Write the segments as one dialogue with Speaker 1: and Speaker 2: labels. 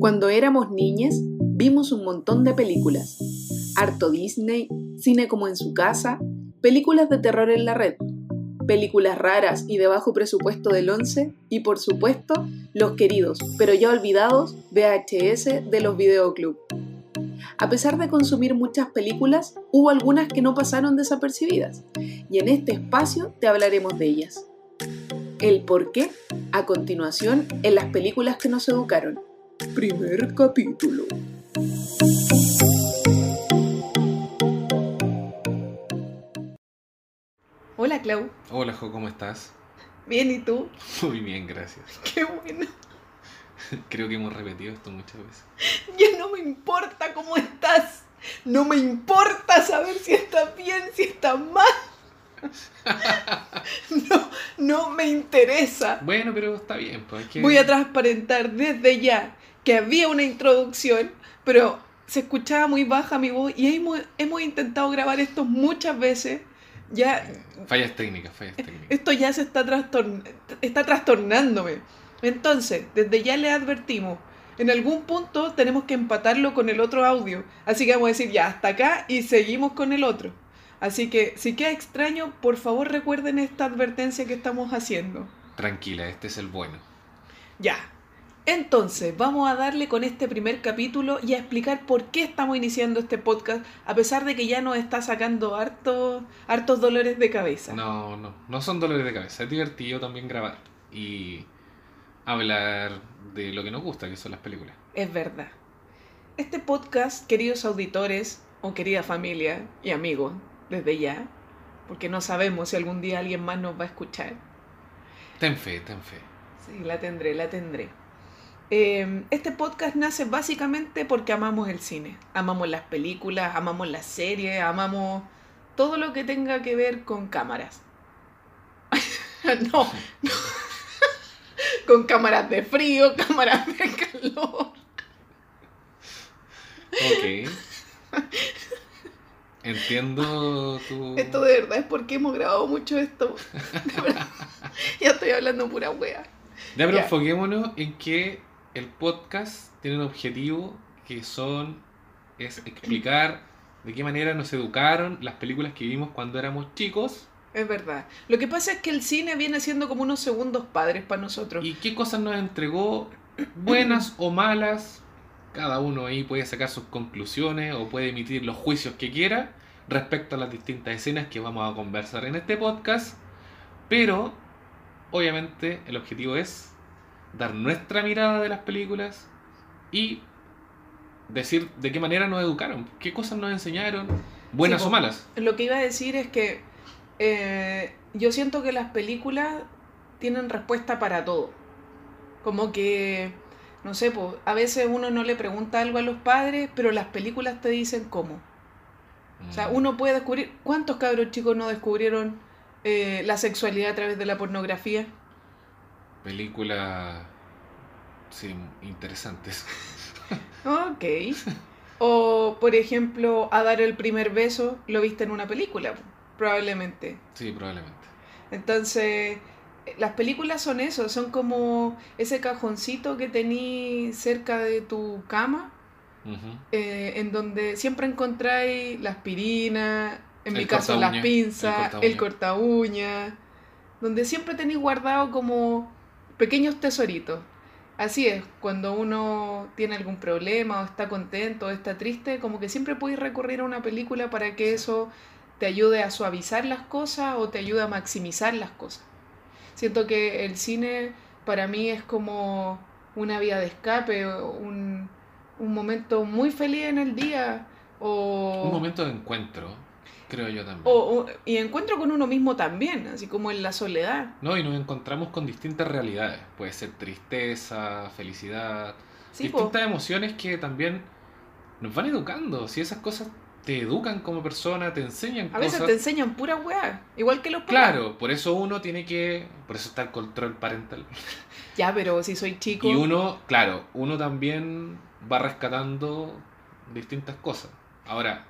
Speaker 1: Cuando éramos niñas, vimos un montón de películas. Harto Disney, cine como en su casa, películas de terror en la red, películas raras y de bajo presupuesto del 11 y por supuesto los queridos, pero ya olvidados, VHS de los videoclub. A pesar de consumir muchas películas, hubo algunas que no pasaron desapercibidas y en este espacio te hablaremos de ellas. El por qué, a continuación, en las películas que nos educaron. Primer capítulo. Hola Clau.
Speaker 2: Hola Jo, ¿cómo estás?
Speaker 1: Bien, ¿y tú?
Speaker 2: Muy bien, gracias.
Speaker 1: Qué bueno.
Speaker 2: Creo que hemos repetido esto muchas veces.
Speaker 1: Ya no me importa cómo estás. No me importa saber si estás bien, si estás mal. No, no me interesa.
Speaker 2: Bueno, pero está bien, pues hay que...
Speaker 1: Voy a transparentar desde ya que había una introducción, pero se escuchaba muy baja mi voz y hemos, hemos intentado grabar esto muchas veces. Ya,
Speaker 2: Fallas técnicas, fallas técnicas.
Speaker 1: esto ya se está, trastorn- está trastornándome. Entonces, desde ya le advertimos, en algún punto tenemos que empatarlo con el otro audio. Así que vamos a decir ya hasta acá y seguimos con el otro. Así que si queda extraño, por favor recuerden esta advertencia que estamos haciendo.
Speaker 2: Tranquila, este es el bueno.
Speaker 1: Ya. Entonces, vamos a darle con este primer capítulo y a explicar por qué estamos iniciando este podcast, a pesar de que ya nos está sacando harto, hartos dolores de cabeza.
Speaker 2: No, no, no son dolores de cabeza. Es divertido también grabar y hablar de lo que nos gusta, que son las películas.
Speaker 1: Es verdad. Este podcast, queridos auditores o querida familia y amigos, desde ya, porque no sabemos si algún día alguien más nos va a escuchar.
Speaker 2: Ten fe, ten fe.
Speaker 1: Sí, la tendré, la tendré. Eh, este podcast nace básicamente porque amamos el cine. Amamos las películas, amamos las series, amamos todo lo que tenga que ver con cámaras. no, no. con cámaras de frío, cámaras de calor.
Speaker 2: Ok. Entiendo tu...
Speaker 1: Esto de verdad es porque hemos grabado mucho esto. Ya estoy hablando pura wea.
Speaker 2: Ya, pero enfoquémonos en que el podcast tiene un objetivo que son es explicar de qué manera nos educaron las películas que vimos cuando éramos chicos
Speaker 1: Es verdad. Lo que pasa es que el cine viene siendo como unos segundos padres para nosotros.
Speaker 2: y qué cosas nos entregó, buenas o malas. Cada uno ahí puede sacar sus conclusiones o puede emitir los juicios que quiera respecto a las distintas escenas que vamos a conversar en este podcast. Pero, obviamente, el objetivo es dar nuestra mirada de las películas y decir de qué manera nos educaron, qué cosas nos enseñaron, buenas
Speaker 1: Sí,
Speaker 2: o malas.
Speaker 1: Lo que iba a decir es que eh, yo siento que las películas tienen respuesta para todo. Como que, no sé, pues, a veces uno no le pregunta algo a los padres, pero las películas te dicen cómo. O sea,
Speaker 2: Mm.
Speaker 1: uno puede descubrir. ¿Cuántos cabros chicos no descubrieron eh, la sexualidad a través de la pornografía?
Speaker 2: Películas, sí, interesantes.
Speaker 1: Ok. O, por ejemplo, a dar el primer beso, lo viste en una película, probablemente.
Speaker 2: Sí, probablemente.
Speaker 1: Entonces, las películas son eso, son como ese cajoncito que tení cerca de tu cama, eh, en donde siempre encontráis la aspirina, en
Speaker 2: El
Speaker 1: mi caso las pinzas,
Speaker 2: el corta
Speaker 1: uña, donde siempre tenéis guardado como pequeños tesoritos. Así es, cuando uno tiene algún problema o está contento o está triste, como que siempre podéis recurrir a una película para que eso te ayude a suavizar las cosas o te ayude a maximizar las cosas. Siento que el cine para mí es como una vía de escape, un, un momento muy feliz en el día o,
Speaker 2: Un momento de encuentro, creo yo también.
Speaker 1: o- o- y encuentro con uno mismo también, así como en la soledad.
Speaker 2: No, y nos encontramos con distintas realidades. Puede ser tristeza, felicidad,
Speaker 1: Sí, po.
Speaker 2: distintas emociones que también nos van educando. Si esas cosas te educan como persona, te enseñan
Speaker 1: a veces
Speaker 2: cosas.
Speaker 1: te enseñan pura weá, igual que los papás.
Speaker 2: Claro, por eso uno tiene que. Por eso está el control parental.
Speaker 1: Ya, pero si soy chico.
Speaker 2: Y uno, claro, uno también va rescatando distintas cosas. Ahora,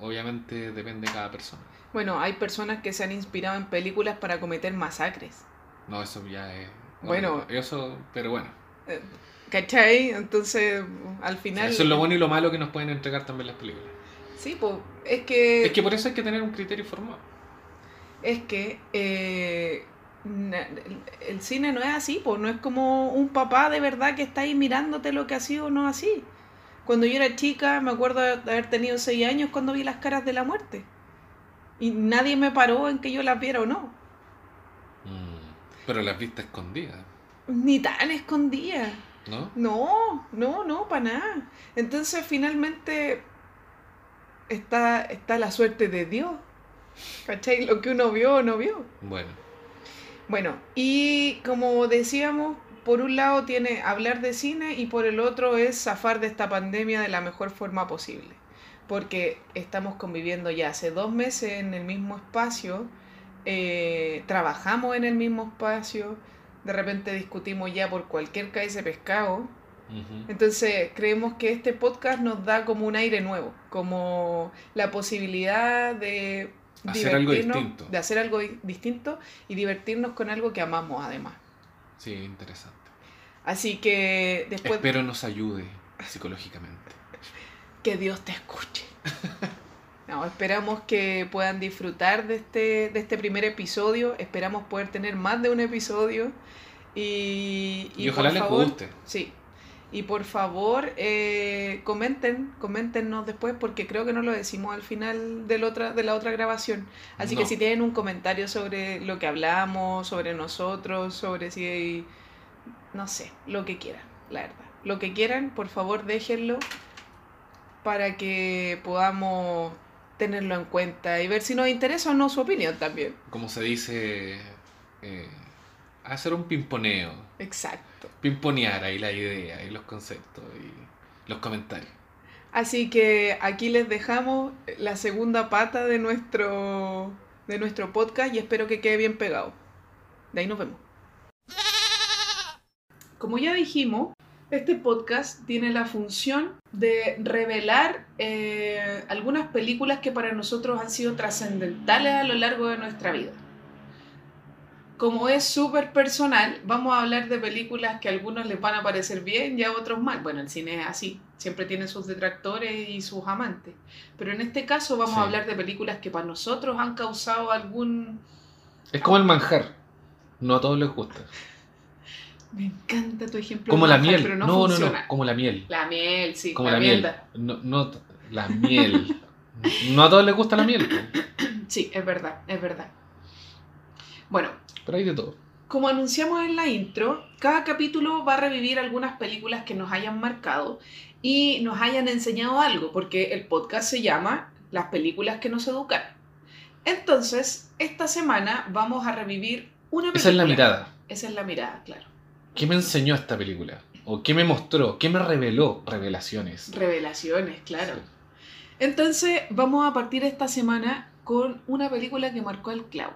Speaker 2: obviamente depende de cada persona.
Speaker 1: Bueno, hay personas que se han inspirado en películas para cometer masacres.
Speaker 2: No, eso ya es.
Speaker 1: Bueno.
Speaker 2: Eso, pero bueno.
Speaker 1: Eh, ¿Cachai? Entonces, al final...
Speaker 2: Eso es lo bueno y lo malo que nos pueden entregar también las películas.
Speaker 1: Sí, pues es que...
Speaker 2: Es que por eso hay que tener un criterio formado.
Speaker 1: Es que eh, el cine no es así, pues no es como un papá de verdad que está ahí mirándote lo que ha sido o no así. Cuando yo era chica, me acuerdo de haber tenido seis años cuando vi las caras de la muerte. Y nadie me paró en que yo las viera o no.
Speaker 2: Mm, pero las viste escondidas.
Speaker 1: Ni tan escondidas.
Speaker 2: ¿No?
Speaker 1: No, no, no, para nada. Entonces finalmente está, está la suerte de Dios. ¿Cachai? Lo que uno vio o no vio.
Speaker 2: Bueno.
Speaker 1: Bueno, y como decíamos, por un lado tiene hablar de cine y por el otro es zafar de esta pandemia de la mejor forma posible. Porque estamos conviviendo ya hace dos meses en el mismo espacio, eh, trabajamos en el mismo espacio, de repente discutimos ya por cualquier caída de pescado. Entonces creemos que este podcast nos da como un aire nuevo, como la posibilidad de
Speaker 2: hacer algo distinto.
Speaker 1: De hacer algo distinto y divertirnos con algo que amamos además.
Speaker 2: Sí, interesante.
Speaker 1: Así que después...
Speaker 2: Espero nos ayude psicológicamente.
Speaker 1: Que Dios te escuche. No, esperamos que puedan disfrutar de este, de este primer episodio. Esperamos poder tener más de un episodio. Y,
Speaker 2: y, ojalá les guste.
Speaker 1: Sí. Y por favor, eh, comenten, coméntenos después, porque creo que no lo decimos al final del otra, de la otra grabación. Así que si tienen un comentario sobre lo que hablamos, sobre nosotros, sobre si hay, no sé, lo que quieran, la verdad. Lo que quieran, por favor, déjenlo para que podamos tenerlo en cuenta y ver si nos interesa o no su opinión también.
Speaker 2: Como se dice, eh, hacer un pimponeo.
Speaker 1: Exacto.
Speaker 2: Pimponear ahí la idea y los conceptos y los comentarios.
Speaker 1: Así que aquí les dejamos la segunda pata de nuestro, de nuestro podcast y espero que quede bien pegado. De ahí nos vemos. Como ya dijimos, este podcast tiene la función de revelar eh, algunas películas que para nosotros han sido trascendentales a lo largo de nuestra vida. Como es súper personal, vamos a hablar de películas que a algunos les van a parecer bien y a otros mal. Bueno, el cine es así, siempre tiene sus detractores y sus amantes. Pero en este caso vamos a hablar de películas que para nosotros han causado algún...
Speaker 2: Es como el manjar, no a todos les gusta.
Speaker 1: Me encanta tu ejemplo.
Speaker 2: Como la miel. Pero no, no, no, como la miel.
Speaker 1: La miel, sí.
Speaker 2: Como la, miel. No, no, la miel. no a todos les gusta la miel.
Speaker 1: Sí, es verdad, es verdad. Bueno.
Speaker 2: Pero hay de todo.
Speaker 1: Como anunciamos en la intro, cada capítulo va a revivir algunas películas que nos hayan marcado y nos hayan enseñado algo, porque el podcast se llama Las películas que nos educan. Entonces, esta semana vamos a revivir una película.
Speaker 2: Esa es la mirada.
Speaker 1: Esa es la mirada, claro.
Speaker 2: ¿Qué me enseñó esta película? ¿O qué me mostró? ¿Qué me reveló? Revelaciones.
Speaker 1: Revelaciones, claro. Entonces, vamos a partir esta semana con una película que marcó al Clau.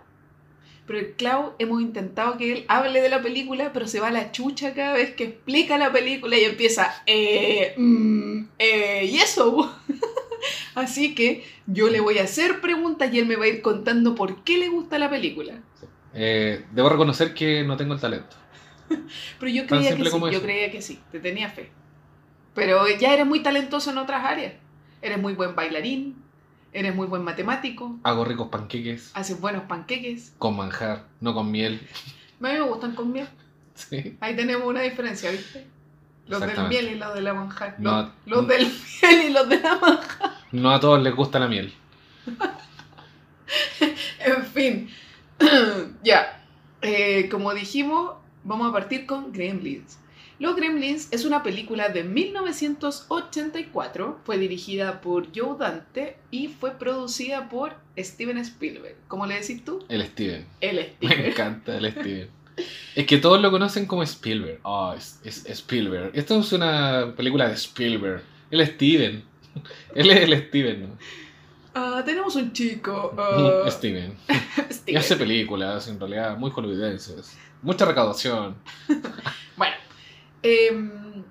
Speaker 1: Pero el Clau hemos intentado que él hable de la película, pero se va a la chucha cada vez que explica la película y empieza, eh, mm, eh, y eso. Así que yo le voy a hacer preguntas y él me va a ir contando por qué le gusta la película.
Speaker 2: Eh, debo reconocer que no tengo el talento.
Speaker 1: Pero yo creía que sí, yo creía que sí, te tenía fe. Pero ya eres muy talentoso en otras áreas. Eres muy buen bailarín, eres muy buen matemático.
Speaker 2: Hago ricos panqueques.
Speaker 1: Haces buenos panqueques.
Speaker 2: Con manjar, no con miel.
Speaker 1: A mí me gustan con miel. Sí. Ahí tenemos una diferencia, ¿viste? Los del miel y los de la manjar. No, los, del miel y los de la manjar.
Speaker 2: No a todos les gusta la miel.
Speaker 1: en fin. ya. Eh, como dijimos, Vamos a partir con Gremlins. Los Gremlins es una película de 1984, fue dirigida por Joe Dante y fue producida por Steven Spielberg. ¿Cómo le decís tú?
Speaker 2: El Steven.
Speaker 1: El Steven.
Speaker 2: Me encanta el Steven. es que todos lo conocen como Spielberg. Oh, es, Spielberg. Esto es una película de Spielberg. El Steven. Él es el Steven, ¿no?
Speaker 1: Ah, tenemos un chico. Uh...
Speaker 2: Steven. Steven. Y hace películas, en realidad, muy hollywoodenses. Mucha recaudación.
Speaker 1: bueno. Em,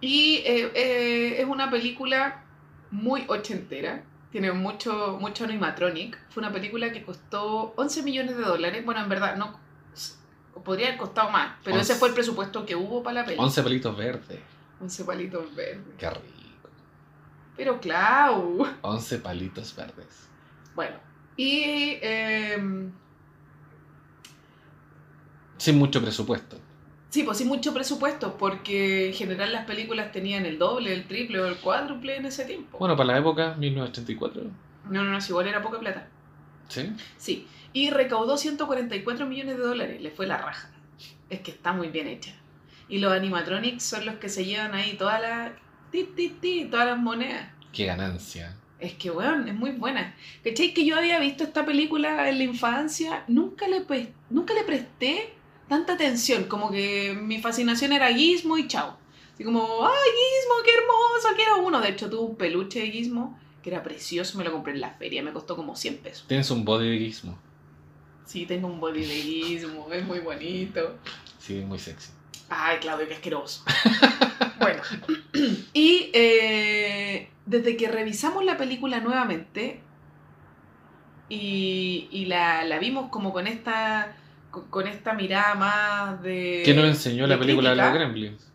Speaker 1: y eh, eh, es una película muy ochentera. Tiene mucho, mucho animatronic. Fue una película que costó 11 millones de dólares. Bueno, en verdad, no. Podría haber costado más, pero
Speaker 2: Once.
Speaker 1: ese fue el presupuesto que hubo para la peli.
Speaker 2: 11 palitos verdes.
Speaker 1: 11 palitos verdes.
Speaker 2: Qué rico.
Speaker 1: Pero Clau.
Speaker 2: 11 palitos verdes.
Speaker 1: Bueno, y em,
Speaker 2: Sin mucho presupuesto.
Speaker 1: Sí, pues sin mucho presupuesto, porque en general las películas tenían el doble, el triple o el cuádruple en ese tiempo.
Speaker 2: Bueno, para la época, 1984.
Speaker 1: No, no, no, si igual era poca plata.
Speaker 2: ¿Sí?
Speaker 1: Sí, y recaudó 144 millones de dólares, le fue la raja. Es que está muy bien hecha. Y los animatronics son los que se llevan ahí todas las... Ti, ti, ti, todas las monedas.
Speaker 2: Qué ganancia.
Speaker 1: Es que, weón, es muy buena. ¿Cachai? Que yo había visto esta película en la infancia, nunca le, nunca le presté tanta atención, como que mi fascinación era Gizmo y chao. Así como, ¡ay, Gizmo, qué hermoso! Quiero uno. De hecho, tuve un peluche de Gizmo que era precioso, me lo compré en la feria, me costó como 100 pesos.
Speaker 2: Tienes un body de gizmo.
Speaker 1: Sí, tengo un body de Gizmo, es muy bonito.
Speaker 2: Sí, muy sexy.
Speaker 1: Ay, Claudio, qué asqueroso. bueno, y eh, desde que revisamos la película nuevamente y, y la, la vimos como con esta con, con esta mirada más de...
Speaker 2: ¿Qué nos enseñó la película de los Gremlins?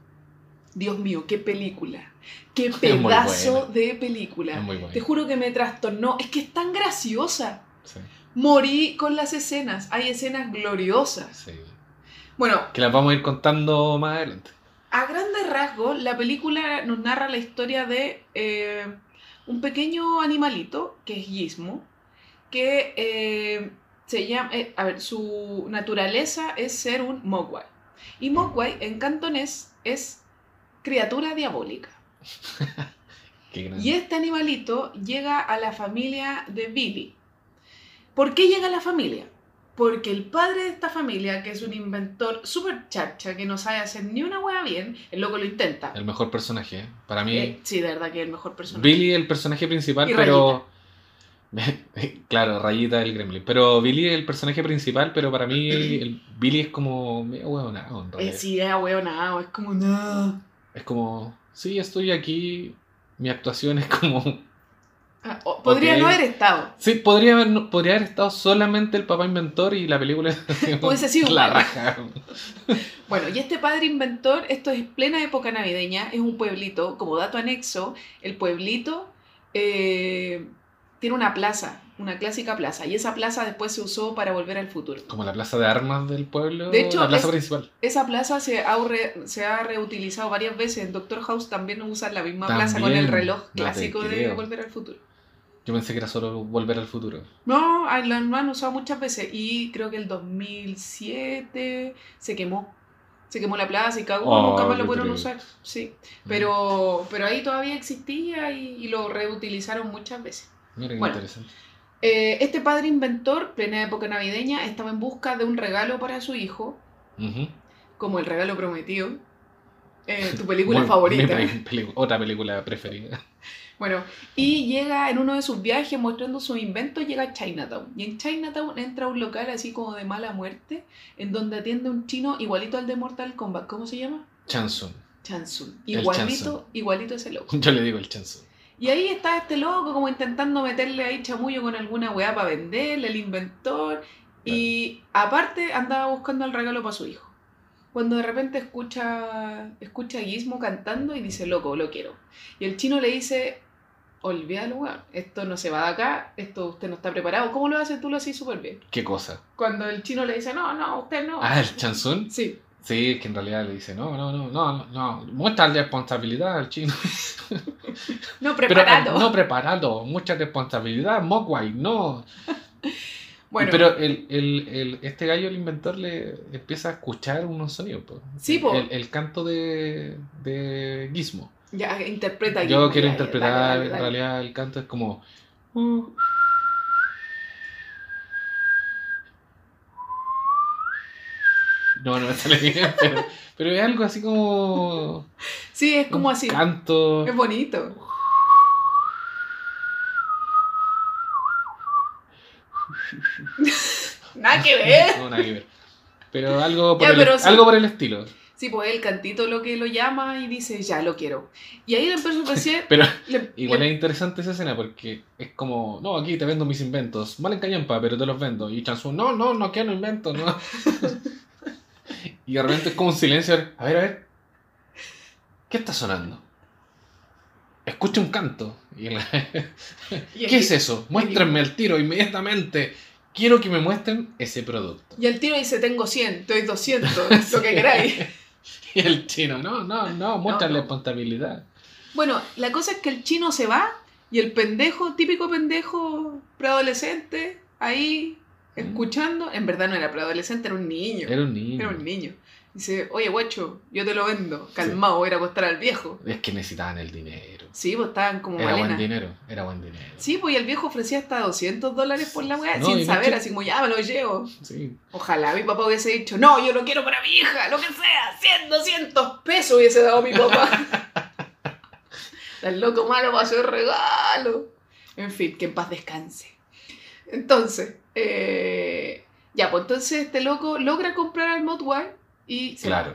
Speaker 1: Dios mío, qué película. Qué pedazo de película. Te juro que me trastornó. Es que es tan graciosa.
Speaker 2: Sí,
Speaker 1: Morí con las escenas. Hay escenas gloriosas.
Speaker 2: sí.
Speaker 1: Bueno,
Speaker 2: Que las vamos a ir contando más adelante.
Speaker 1: A grandes rasgos, la película nos narra la historia de eh, un pequeño animalito, que es Gizmo, que eh, se llama, eh, a ver, su naturaleza es ser un Mogwai. Y Mogwai en cantonés es criatura diabólica.
Speaker 2: Qué.
Speaker 1: Y este animalito llega a la familia de Billy. ¿Por qué llega a la familia? Porque el padre de esta familia, que es un inventor súper chacha, que no sabe hacer ni una hueá bien, el loco lo intenta.
Speaker 2: El mejor personaje. ¿eh? Para mí,
Speaker 1: Eh, sí, de verdad que es el mejor personaje.
Speaker 2: Billy el personaje principal,
Speaker 1: Y
Speaker 2: pero... claro, Rayita del Gremlin. Pero Billy es el personaje principal, pero para mí el Billy es como... medio huevonao, en
Speaker 1: Eh,
Speaker 2: realidad.
Speaker 1: sí, es hueonado, es como no.
Speaker 2: Es como... Sí, estoy aquí. Mi actuación es como...
Speaker 1: Ah, o- podría no haber estado.
Speaker 2: Sí, podría haber, no- podría haber estado solamente el papá inventor y la película...
Speaker 1: Hubiese sido
Speaker 2: la raja.
Speaker 1: Bueno, y este padre inventor, esto es plena época navideña, es un pueblito, como dato anexo, el pueblito eh, tiene una plaza, una clásica plaza, y esa plaza después se usó para volver al futuro.
Speaker 2: Como la plaza de armas del pueblo.
Speaker 1: De hecho,
Speaker 2: la plaza
Speaker 1: es-
Speaker 2: principal.
Speaker 1: Esa plaza se ha, re- se ha reutilizado varias veces, en Doctor House también usan la misma plaza con
Speaker 2: También,
Speaker 1: el reloj
Speaker 2: no
Speaker 1: clásico de volver al futuro.
Speaker 2: Yo pensé que era solo volver al futuro.
Speaker 1: No, ah, lo han usado muchas veces y creo que el 2007 se quemó. Se quemó la plaza y cagó,
Speaker 2: Oh,
Speaker 1: nunca más lo pudieron usar. Sí, pero, pero ahí todavía existía y, y lo reutilizaron muchas veces.
Speaker 2: Mira qué
Speaker 1: Bueno.
Speaker 2: interesante.
Speaker 1: Eh, este padre inventor, plena época navideña, estaba en busca de un regalo para su hijo, como el regalo prometido. Eh, tu película favorita.
Speaker 2: otra película preferida.
Speaker 1: Bueno, y llega en uno de sus viajes mostrando sus inventos, llega a Chinatown. Y en Chinatown entra a un local así como de mala muerte, en donde atiende un chino igualito al de Mortal Kombat. ¿Cómo se llama?
Speaker 2: Chansun.
Speaker 1: Chansun. Igualito, igualito ese loco.
Speaker 2: Yo le digo el Chansun.
Speaker 1: Y ahí está este loco como intentando meterle ahí chamullo con alguna weá para venderle, el inventor. Y aparte andaba buscando el regalo para su hijo. Cuando de repente escucha, escucha a Gizmo cantando y dice, loco, lo quiero. Y el chino le dice, olvídalo, weón, esto no se va de acá, esto usted no está preparado. ¿Cómo lo haces? Tú lo haces súper bien.
Speaker 2: ¿Qué cosa?
Speaker 1: Cuando el chino le dice, no, no, usted no.
Speaker 2: Ah, el Chansun.
Speaker 1: Sí,
Speaker 2: Sí, es que en realidad le dice, no, no, no, no, no, mucha responsabilidad al chino.
Speaker 1: no
Speaker 2: Pero
Speaker 1: preparado.
Speaker 2: no preparado, mucha responsabilidad, Mogwai, no.
Speaker 1: bueno,
Speaker 2: Pero el, el, el, este gallo, el inventor, le empieza a escuchar unos sonidos. po.
Speaker 1: Sí, po.
Speaker 2: El, el canto de, de Gizmo.
Speaker 1: ya interpreta
Speaker 2: Yo
Speaker 1: Gizmo,
Speaker 2: quiero
Speaker 1: ya,
Speaker 2: interpretar,
Speaker 1: dale, dale,
Speaker 2: en realidad el canto es como... No, no me sale bien, pero, pero es algo así como...
Speaker 1: Sí, es como así.
Speaker 2: Canto...
Speaker 1: Es bonito. Nada que ver.
Speaker 2: No, nada que ver. Pero algo por,
Speaker 1: Ya,
Speaker 2: el,
Speaker 1: sí.
Speaker 2: algo por el estilo.
Speaker 1: Sí, pues el cantito lo que lo llama y dice, ya lo quiero. Y ahí le empezó a decir,
Speaker 2: Pero
Speaker 1: le-
Speaker 2: igual
Speaker 1: le-
Speaker 2: es interesante esa escena porque es como, no, aquí te vendo mis inventos. Mal en callampa, pero te los vendo. Y Chansu, no, no, no quiero inventos, no. Y de repente es como un silencio. A ver, a ver. ¿Qué está sonando? Escucho un canto. Y la-
Speaker 1: Y el
Speaker 2: ¿Qué es eso? Muéstrenme el tiro inmediatamente. Quiero que me muestren ese producto.
Speaker 1: Y el tiro dice, tengo 100, te doy 200, lo que queráis.
Speaker 2: Y el chino, no, no, no, muéstrale
Speaker 1: no.
Speaker 2: responsabilidad.
Speaker 1: Bueno, la cosa es que el chino se va y el pendejo, típico pendejo preadolescente, ahí. Escuchando, en verdad no era preadolescente, era un niño.
Speaker 2: Era un niño.
Speaker 1: Era un niño. Dice, oye, guacho, yo te lo vendo. Calmado, voy a ir a acostar al viejo.
Speaker 2: Es que necesitaban el dinero.
Speaker 1: Sí, pues estaban como
Speaker 2: Era buen dinero, era buen dinero.
Speaker 1: Sí, pues y el viejo ofrecía hasta 200 dólares por la weá,
Speaker 2: No, y
Speaker 1: sin
Speaker 2: no
Speaker 1: saber,
Speaker 2: que-
Speaker 1: así como ya me lo llevo.
Speaker 2: Sí.
Speaker 1: Ojalá mi papá hubiese dicho, no, yo lo quiero para mi hija, lo que sea, 100, 200 pesos hubiese dado mi papá. El loco malo va a hacer regalo. En fin, que en paz descanse. Entonces, eh, ya, pues entonces este loco logra comprar al Modway y se,
Speaker 2: Claro.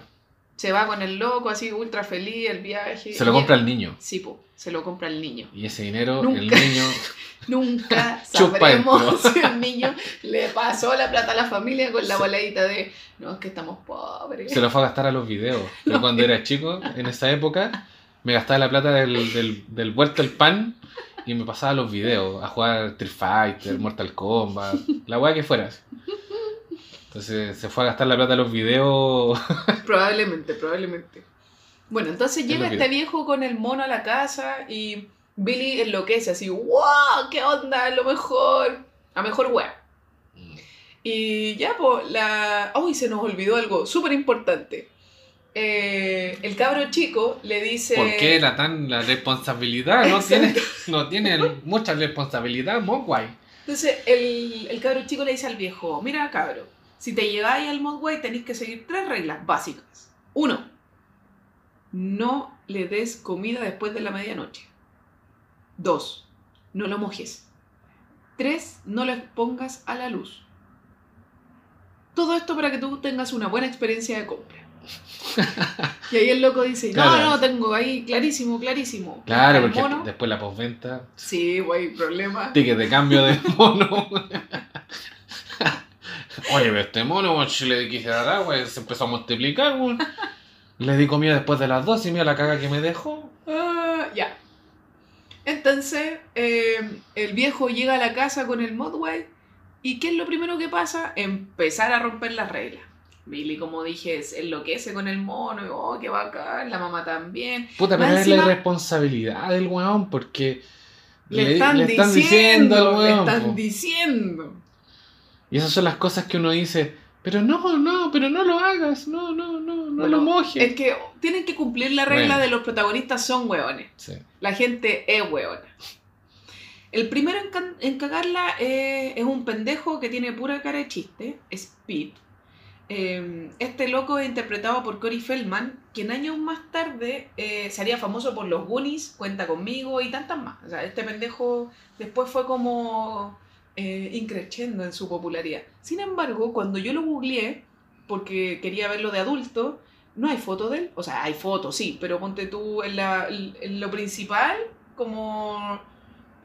Speaker 1: se va con el loco así ultra feliz el viaje.
Speaker 2: Se lo compra el niño.
Speaker 1: Sí, pues, se lo compra el niño.
Speaker 2: Y ese dinero,
Speaker 1: Nunca.
Speaker 2: el niño.
Speaker 1: Nunca sabremos si el niño le pasó la plata a la familia con la boladita de no, es que estamos pobres.
Speaker 2: Se lo fue a gastar a los videos. Yo
Speaker 1: No.
Speaker 2: cuando era chico, en esa época, me gastaba la plata del, del, del vuelto el pan y me pasaba los videos a jugar Street Fighter, Mortal Kombat, la weá que fuera. Entonces se fue a gastar la plata a los videos.
Speaker 1: Probablemente, probablemente. Bueno, entonces
Speaker 2: Es
Speaker 1: llega este viejo con el mono a la casa y Billy enloquece así, ¡wow! ¡Qué onda! ¡Lo mejor! A mejor wea. Y ya, pues, la... ¡Uy! se nos olvidó algo súper importante. Eh, el cabro chico le dice...
Speaker 2: ¿Por qué la tan la responsabilidad? No tiene, no tiene mucha responsabilidad, Mogwai.
Speaker 1: Entonces el, el cabro chico le dice al viejo, mira cabro, si te llegáis al Modway tenéis que seguir tres reglas básicas. Uno, no le des comida después de la medianoche. Dos, no lo mojes. Tres, no lo expongas a la luz. Todo esto para que tú tengas una buena experiencia de compra. Y ahí el loco dice, no,
Speaker 2: Claro.
Speaker 1: no, tengo ahí clarísimo, clarísimo.
Speaker 2: Claro, porque
Speaker 1: mono,
Speaker 2: después la postventa,
Speaker 1: Sí, güey, problema.
Speaker 2: ticket de cambio de mono. Oye, pero este mono, si le quise dar agua, se empezó a multiplicar. Le di comida después de las dos y mira la caga que me dejó.
Speaker 1: Ah, ya. Entonces, eh, el viejo llega a la casa con el Modway y ¿qué es lo primero que pasa? Empezar a romper las reglas. Billy, como dije, se enloquece con el mono y oh, qué bacán, la mamá también.
Speaker 2: Puta, pero es la irresponsabilidad del weón porque
Speaker 1: Le, están, diciendo,
Speaker 2: al
Speaker 1: le
Speaker 2: weón,
Speaker 1: están
Speaker 2: po.
Speaker 1: diciendo.
Speaker 2: Y esas son las cosas que uno dice, pero no, no, pero no lo hagas, no, no, no, no
Speaker 1: Bueno,
Speaker 2: lo mojes.
Speaker 1: Es que tienen que cumplir la regla
Speaker 2: Bueno.
Speaker 1: de los protagonistas son hueones.
Speaker 2: Sí.
Speaker 1: La gente es hueona. El primero en, en cagarla eh, es un pendejo que tiene pura cara de chiste, Speed. Eh, este loco es interpretado por Cory Feldman, quien años más tarde eh, se haría famoso por los Goonies, Cuenta conmigo y tantas más. Este pendejo después fue como eh, increciendo en su popularidad. Sin embargo, cuando yo lo googleé, porque quería verlo de adulto, no hay foto de él. O sea, hay fotos, sí, pero ponte tú en, la- en lo principal, como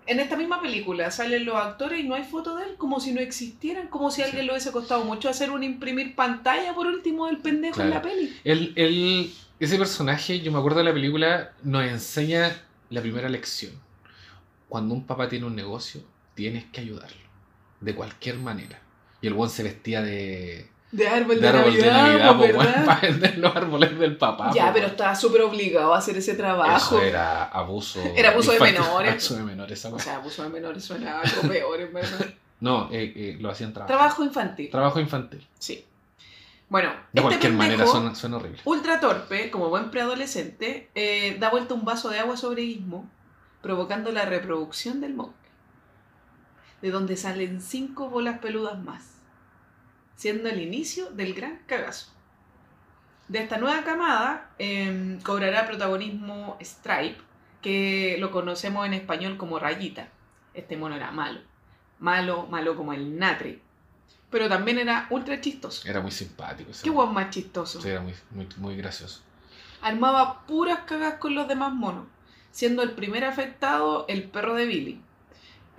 Speaker 1: en esta misma película salen los actores y no hay foto de él, como si no existieran, como si a alguien le hubiese costado mucho hacer un imprimir pantalla por último del pendejo en la peli.
Speaker 2: El, el- ese personaje, yo me acuerdo de la película, nos enseña la primera lección. Cuando un papá tiene un negocio, tienes que ayudarlo. De cualquier manera. Y el buen se vestía de,
Speaker 1: De árbol de,
Speaker 2: de árbol de
Speaker 1: Navidad, pues,
Speaker 2: weón,
Speaker 1: ¿verdad?
Speaker 2: para vender los árboles del papá.
Speaker 1: Ya,
Speaker 2: po,
Speaker 1: pero estaba súper obligado a hacer ese trabajo.
Speaker 2: Eso era abuso.
Speaker 1: Era abuso de menores.
Speaker 2: Abuso de menores, esa
Speaker 1: O sea, abuso de menores suena algo peor, en verdad.
Speaker 2: No, eh, eh, lo hacían trabajo.
Speaker 1: Trabajo infantil.
Speaker 2: Trabajo infantil.
Speaker 1: Sí. Bueno,
Speaker 2: De
Speaker 1: este
Speaker 2: cualquier manera suena, suena horrible.
Speaker 1: ultra torpe, como buen preadolescente, eh, da vuelta un vaso de agua sobre Ismo, provocando la reproducción del monje, de donde salen cinco bolas peludas más, siendo el inicio del gran cagazo. De esta nueva camada eh, cobrará protagonismo Stripe, que lo conocemos en español como Rayita. Este mono era malo, malo, malo como el Natri, pero también era ultra chistoso.
Speaker 2: Era muy simpático. ese
Speaker 1: Qué guan más chistoso.
Speaker 2: Sí, era muy, muy, muy gracioso.
Speaker 1: Armaba puras cagas con los demás monos, siendo el primer afectado el perro de Billy.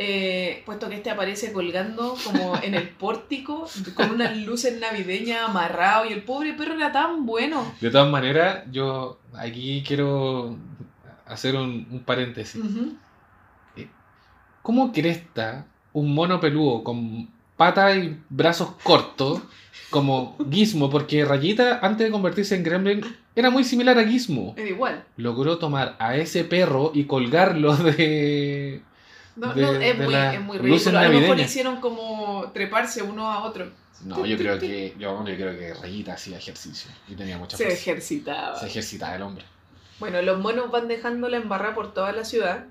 Speaker 1: Eh, puesto que este aparece colgando como en el pórtico con unas luces navideñas amarrado y el pobre perro era tan bueno.
Speaker 2: De todas maneras, yo aquí quiero hacer un, un paréntesis.
Speaker 1: Ujú.
Speaker 2: ¿Cómo cresta un mono peludo con patas y brazos cortos como Gizmo? Porque Rayita, antes de convertirse en Gremlin, era muy similar a Gizmo.
Speaker 1: Era igual.
Speaker 2: Logró tomar a ese perro y colgarlo de...
Speaker 1: No,
Speaker 2: De-
Speaker 1: no, es,
Speaker 2: de
Speaker 1: muy,
Speaker 2: las
Speaker 1: es muy ridículo. A lo mejor hicieron como treparse uno a otro.
Speaker 2: No, yo creo que, yo, yo creo que Rayita hacía ejercicio y tenía mucha
Speaker 1: Se
Speaker 2: fuerza.
Speaker 1: ejercitaba.
Speaker 2: Se ejercitaba el hombre.
Speaker 1: Bueno, los monos van dejando la embarrada por toda la ciudad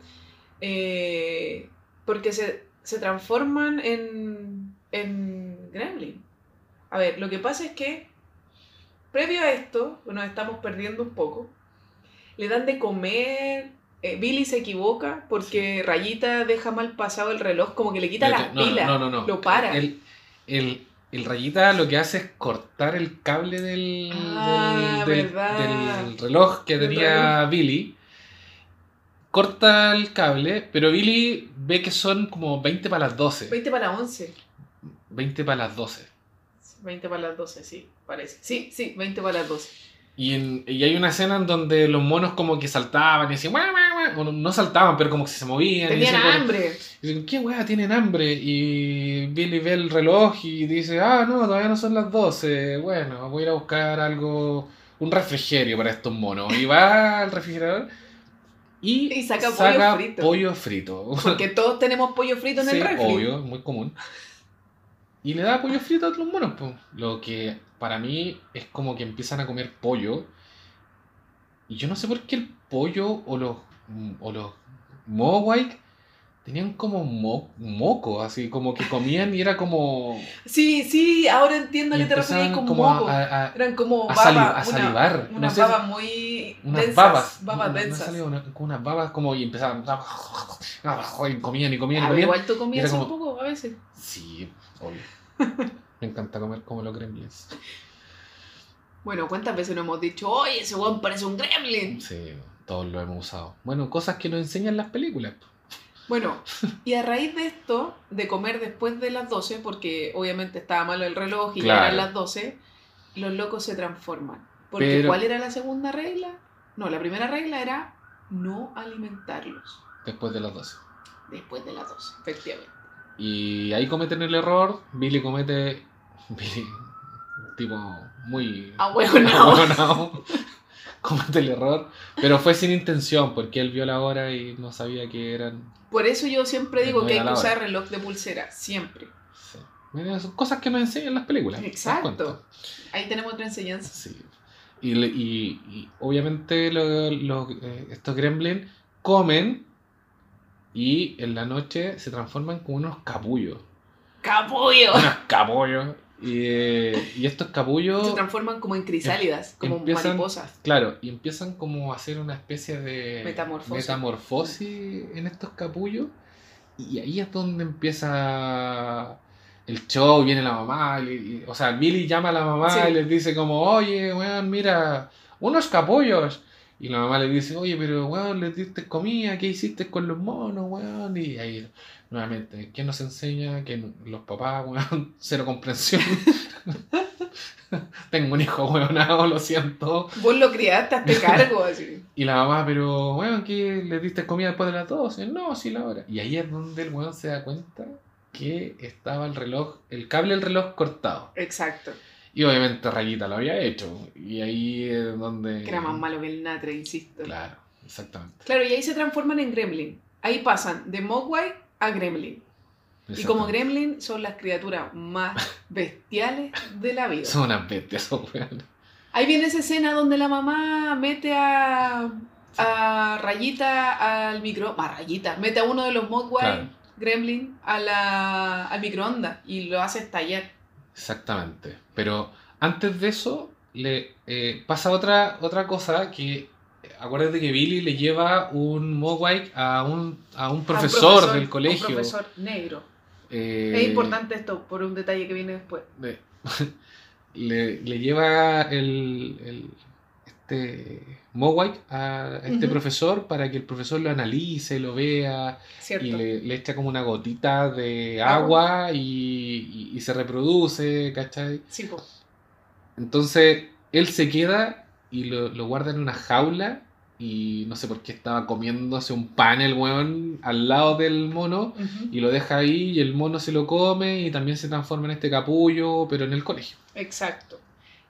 Speaker 1: eh, porque se, se transforman en, en gremlin. A ver, lo que pasa es que previo a esto, nos estamos perdiendo un poco, le dan de comer, eh, Billy se equivoca porque Rayita deja mal pasado el reloj, como que le quita las
Speaker 2: no,
Speaker 1: pilas,
Speaker 2: no, no, no.
Speaker 1: lo para.
Speaker 2: El, el, el Rayita lo que hace es cortar el cable del,
Speaker 1: Ah,
Speaker 2: del, del- del reloj que tenía Billy. Corta el cable, pero Billy ve que son como 20 para las 12.
Speaker 1: 20 para las 11.
Speaker 2: 20 para las 12.
Speaker 1: 20 para las 12, sí, parece. Sí, sí, 20 para las 12.
Speaker 2: Y, en- y hay una escena en donde los monos como que saltaban y decían, "Guau, guau, guau". Bueno, no saltaban, pero como que se movían. y
Speaker 1: Tenían
Speaker 2: decían, como-
Speaker 1: hambre.
Speaker 2: Y dicen, ¿qué weá tienen hambre? Y Billy ve el reloj y dice, ah, no, todavía no son las 12. Bueno, voy a ir a buscar algo, un refrigerio para estos monos. Y va al refrigerador y,
Speaker 1: Y saca pollo frito.
Speaker 2: pollo frito.
Speaker 1: Porque todos tenemos pollo frito en
Speaker 2: Sí,
Speaker 1: el refri.
Speaker 2: obvio, muy común. Y le da pollo frito a los monos, po. Lo que para mí es como que empiezan a comer pollo. Y yo no sé por qué el pollo o los, o los Mogwai tenían como mo- moco, así como que comían y era como.
Speaker 1: Sí, sí, ahora entiendo que te referías
Speaker 2: como
Speaker 1: moco.
Speaker 2: a, a- a-
Speaker 1: Eran como
Speaker 2: a
Speaker 1: babas,
Speaker 2: sali- a
Speaker 1: una-
Speaker 2: salivar. No
Speaker 1: unas
Speaker 2: sé,
Speaker 1: babas muy
Speaker 2: unas
Speaker 1: densas.
Speaker 2: babas.
Speaker 1: babas
Speaker 2: No- no
Speaker 1: densas.
Speaker 2: una- como unas babas como y empezaban. Y comían y comían y
Speaker 1: Ah,
Speaker 2: comían.
Speaker 1: igual tú comías
Speaker 2: era
Speaker 1: un
Speaker 2: como-
Speaker 1: poco a veces.
Speaker 2: Sí, obvio. Me encanta comer como los gremlins.
Speaker 1: Bueno, ¿cuántas veces nos hemos dicho, oye, ese weón parece un gremlin?
Speaker 2: Sí, todos lo hemos usado. Bueno, cosas que nos enseñan las películas.
Speaker 1: Bueno, y a raíz de esto, de comer después de las 12, porque obviamente estaba malo el reloj y ya eran las 12, los locos se transforman. Porque
Speaker 2: Pero-
Speaker 1: ¿cuál era la segunda regla? No, la primera regla era no alimentarlos
Speaker 2: Después de las 12.
Speaker 1: después de las 12, efectivamente.
Speaker 2: Y ahí cometen el error. Billy comete. Billy, un tipo muy.
Speaker 1: Ahueonado.
Speaker 2: comete el error. Pero fue sin intención, porque él vio la hora y no sabía que eran.
Speaker 1: Por eso yo siempre digo que hay que usar reloj de pulsera, siempre.
Speaker 2: sí. Son cosas que nos enseñan las películas.
Speaker 1: Exacto. Ahí tenemos otra enseñanza.
Speaker 2: Sí. Y, y- y obviamente lo- lo- eh, estos gremlins comen y en la noche se transforman como unos capullos.
Speaker 1: ¡Capullo!
Speaker 2: Unos capullos. Y, eh, y estos capullos,
Speaker 1: Se transforman como en crisálidas, como
Speaker 2: empiezan-
Speaker 1: mariposas.
Speaker 2: claro, y empiezan como a hacer una especie de
Speaker 1: Metamorfosis.
Speaker 2: metamorfosis en estos capullos. Y ahí es donde empieza el show, viene la mamá, y- y- o sea, Billy llama a la mamá
Speaker 1: Sí.
Speaker 2: y les dice como, oye, weón, mira, unos capullos. Y la mamá le dice, oye, pero weón, les diste comida, ¿qué hiciste con los monos, weón? Y ahí, nuevamente, ¿quién nos enseña que los papás, weón, cero comprensión? Tengo un hijo weonado, lo siento.
Speaker 1: Vos lo criaste, hazte cargo, así.
Speaker 2: Y la mamá, pero, weón, ¿qué le diste comida después de las 12? No, sí, la hora. Y ahí es donde el weón se da cuenta que estaba el reloj, el cable del reloj cortado.
Speaker 1: Exacto.
Speaker 2: Y obviamente Rayita lo había hecho. Y ahí es donde.
Speaker 1: Que era más malo que el Natre, insisto.
Speaker 2: Claro, exactamente.
Speaker 1: Claro, y ahí se transforman en gremlin. Ahí pasan de Mogwai a gremlin. Y como gremlin son las criaturas más bestiales de la vida.
Speaker 2: Son unas bestias, esos weones.
Speaker 1: Ahí viene esa escena donde la mamá mete a, a Rayita al micro... A Rayita, mete a uno de los Mogwai
Speaker 2: Claro.
Speaker 1: gremlin a la, al microondas y lo hace estallar.
Speaker 2: Exactamente. Pero antes de eso, le eh, pasa otra, otra cosa que. Acuérdate que Billy le lleva un Mogwai a un, a un
Speaker 1: A un
Speaker 2: profesor, del
Speaker 1: Un
Speaker 2: colegio.
Speaker 1: profesor negro.
Speaker 2: Eh,
Speaker 1: Es importante esto por un detalle que viene después.
Speaker 2: le, le- le lleva el, el- este Mowai a este profesor para que el profesor lo analice, lo vea
Speaker 1: ¿Cierto?
Speaker 2: y le, le echa como una gotita de
Speaker 1: Agua.
Speaker 2: agua y, y- y se reproduce, ¿cachai?
Speaker 1: Sí.
Speaker 2: Entonces él se queda y lo, lo guarda en una jaula y no sé por qué estaba comiéndose un pan el weón al lado del mono y lo deja ahí y el mono se lo come y también se transforma en este capullo, pero en el colegio.
Speaker 1: Exacto.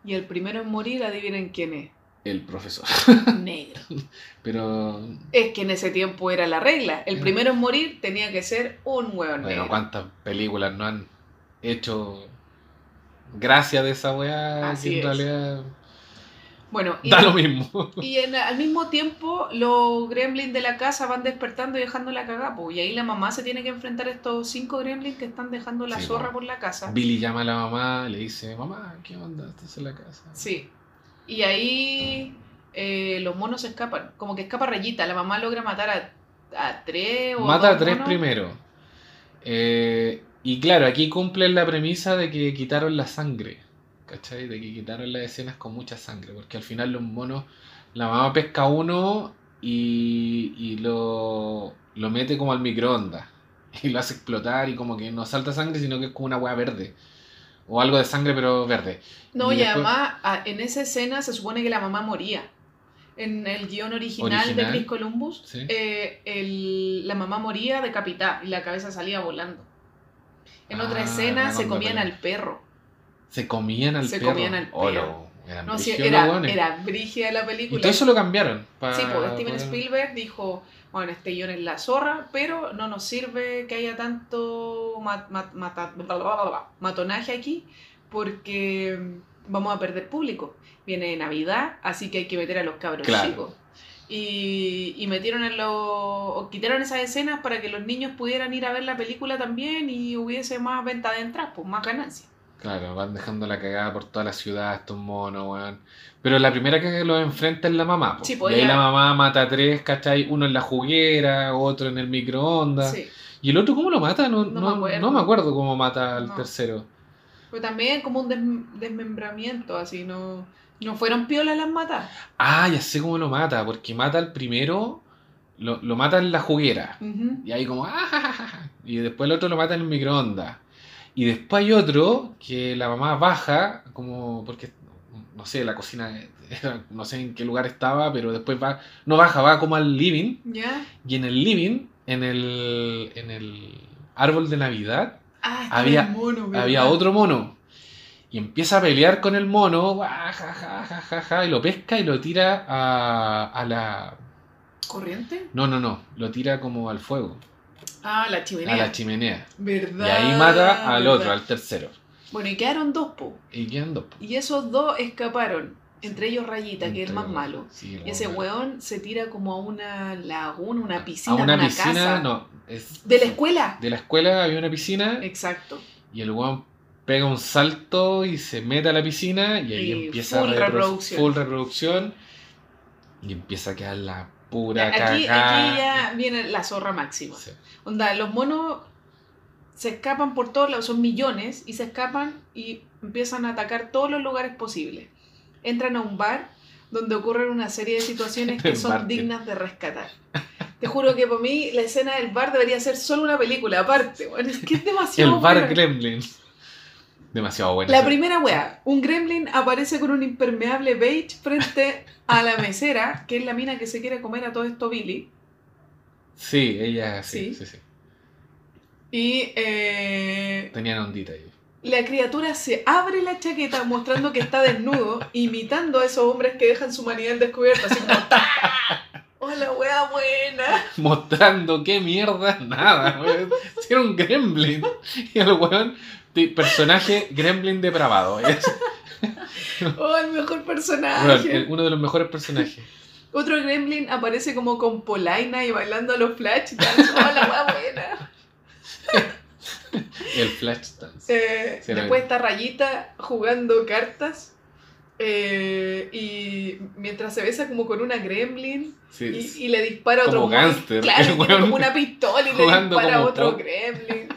Speaker 1: Y el primero en morir, adivinen quién es.
Speaker 2: El profesor.
Speaker 1: Negro.
Speaker 2: Pero
Speaker 1: Es que en ese tiempo era la regla. El primero en morir tenía que ser un hueón
Speaker 2: bueno,
Speaker 1: negro.
Speaker 2: ¿cuántas películas no han hecho gracia de esa weá?
Speaker 1: Así
Speaker 2: que en
Speaker 1: es.
Speaker 2: realidad
Speaker 1: Bueno, y,
Speaker 2: da lo mismo.
Speaker 1: y en- al mismo tiempo los gremlins de la casa van despertando y dejando la cagada. po, Y ahí la mamá se tiene que enfrentar a estos cinco gremlins que están dejando la
Speaker 2: Sí,
Speaker 1: zorra
Speaker 2: po.
Speaker 1: por la casa.
Speaker 2: Billy llama a la mamá, le dice, mamá, ¿qué onda? Estás en la casa.
Speaker 1: Sí. Y ahí eh, los monos escapan. Como que escapa Rayita. La mamá logra matar a, a tres o
Speaker 2: Mata a
Speaker 1: dos
Speaker 2: tres
Speaker 1: monos.
Speaker 2: primero. Eh, y claro, aquí cumplen la premisa de que quitaron la sangre. ¿Cachai? De que quitaron las escenas con mucha sangre. Porque al final los monos, la mamá pesca uno y, y lo, lo mete como al microondas. Y lo hace explotar y como que no salta sangre, sino que es como una hueá verde. O algo de sangre pero verde.
Speaker 1: No,
Speaker 2: Y
Speaker 1: y,
Speaker 2: después-
Speaker 1: además en esa escena se supone que la mamá moría. En el guion original, de. Chris Columbus,
Speaker 2: Sí.
Speaker 1: eh, el- la mamá moría decapitada y la cabeza salía volando. En otra
Speaker 2: Ah,
Speaker 1: escena se comían
Speaker 2: pelea.
Speaker 1: al perro.
Speaker 2: Se comían al
Speaker 1: Se
Speaker 2: perro.
Speaker 1: comían al
Speaker 2: Oh,
Speaker 1: perro.
Speaker 2: Eran
Speaker 1: No, sí, era, era brígida la
Speaker 2: Y
Speaker 1: película.
Speaker 2: todo eso lo cambiaron.
Speaker 1: Sí, pues Steven Spielberg dijo, bueno, este guion es la zorra, pero no nos sirve que haya tanto ma- ma- mata- bla, bla, bla, bla, matonaje aquí, porque mm, vamos a perder público. Viene Navidad, así que hay que meter a los cabros
Speaker 2: Claro.
Speaker 1: chicos. Y, y metieron en los, o quitaron esas escenas para que los niños pudieran ir a ver la película también y hubiese más venta de entradas, pues más ganancia.
Speaker 2: Claro, van dejando la cagada por toda la ciudad estos monos, weón. Pero la primera que los enfrenta es la mamá. po.
Speaker 1: Sí, pues,
Speaker 2: y ahí la mamá mata a tres, ¿cachai? Uno en la juguera, otro en el microondas.
Speaker 1: Sí.
Speaker 2: ¿Y el otro cómo lo mata? No,
Speaker 1: No
Speaker 2: no,
Speaker 1: me acuerdo.
Speaker 2: no me acuerdo cómo mata al tercero.
Speaker 1: Pero también como un des- desmembramiento, así, no, no fueron piolas las matas.
Speaker 2: Ah, ya sé cómo lo mata, porque mata al primero, lo, lo mata en la juguera.
Speaker 1: Ujú.
Speaker 2: Y ahí como, ¡ah! ja, ja, ja! Y después el otro lo mata en el microondas. Y después hay otro que la mamá baja, como porque, no sé, la cocina, no sé en qué lugar estaba, pero después va, no baja, va como al living. Y en el living, en el, en el árbol de Navidad,
Speaker 1: Ah,
Speaker 2: Había- había otro mono. Y empieza a pelear con el mono, ja, ja, ja, ja, ja, y lo pesca y lo tira a, a la...
Speaker 1: ¿Corriente?
Speaker 2: No, no, no, lo tira como al fuego,
Speaker 1: Ah, la chimenea.
Speaker 2: a la chimenea.
Speaker 1: ¿Verdad?
Speaker 2: Y ahí mata al
Speaker 1: verdad.
Speaker 2: otro, al tercero.
Speaker 1: Bueno, y quedaron dos, po.
Speaker 2: Y quedan dos.
Speaker 1: Y esos dos escaparon. Entre ellos Rayita, que es el más malo.
Speaker 2: sí,
Speaker 1: Y ese weón se tira como a una laguna, una piscina,
Speaker 2: A una
Speaker 1: una
Speaker 2: piscina,
Speaker 1: casa.
Speaker 2: no. Es,
Speaker 1: De la escuela.
Speaker 2: De la escuela había una piscina
Speaker 1: Exacto.
Speaker 2: y el weón pega un salto y se mete a la piscina y ahí
Speaker 1: Y
Speaker 2: empieza
Speaker 1: full reproducción.
Speaker 2: full reproducción y empieza a quedar la pura
Speaker 1: Aquí,
Speaker 2: cagada.
Speaker 1: aquí ya viene la zorra máxima.
Speaker 2: Sí.
Speaker 1: Onda, los monos se escapan por todos lados, son millones, y se escapan y empiezan a atacar todos los lugares posibles. Entran a un bar donde ocurren una serie de situaciones que son dignas de rescatar. Te juro que para mí la escena del bar debería ser solo una película aparte. bueno, es que es demasiado
Speaker 2: El bar
Speaker 1: buena.
Speaker 2: Demasiado bueno.
Speaker 1: La primera wea, un gremlin aparece con un impermeable beige frente a la mesera, que es la mina que se quiere comer a todo esto Billy.
Speaker 2: Sí, ella sí,
Speaker 1: Sí.
Speaker 2: sí, sí.
Speaker 1: Y eh,
Speaker 2: Tenían ondita ahí.
Speaker 1: la criatura se abre la chaqueta mostrando que está desnudo, imitando a esos hombres que dejan su humanidad al descubierto, así como. ¡Hola, wea buena!
Speaker 2: Mostrando qué mierda, nada, weón. Si era un gremlin. Y el weón, personaje gremlin depravado.
Speaker 1: ¡Oh, el mejor personaje!
Speaker 2: el- uno de los mejores personajes.
Speaker 1: Otro gremlin aparece como con polaina y bailando a los flash dance. ¡Hola, wea buena!
Speaker 2: El flash dance.
Speaker 1: Eh, después está Rayita jugando cartas. eh, y mientras se besa como con una gremlin
Speaker 2: Sí,
Speaker 1: y, y le dispara a otro
Speaker 2: Como gánster,
Speaker 1: Claro, como una pistola y le dispara a otro gremlin.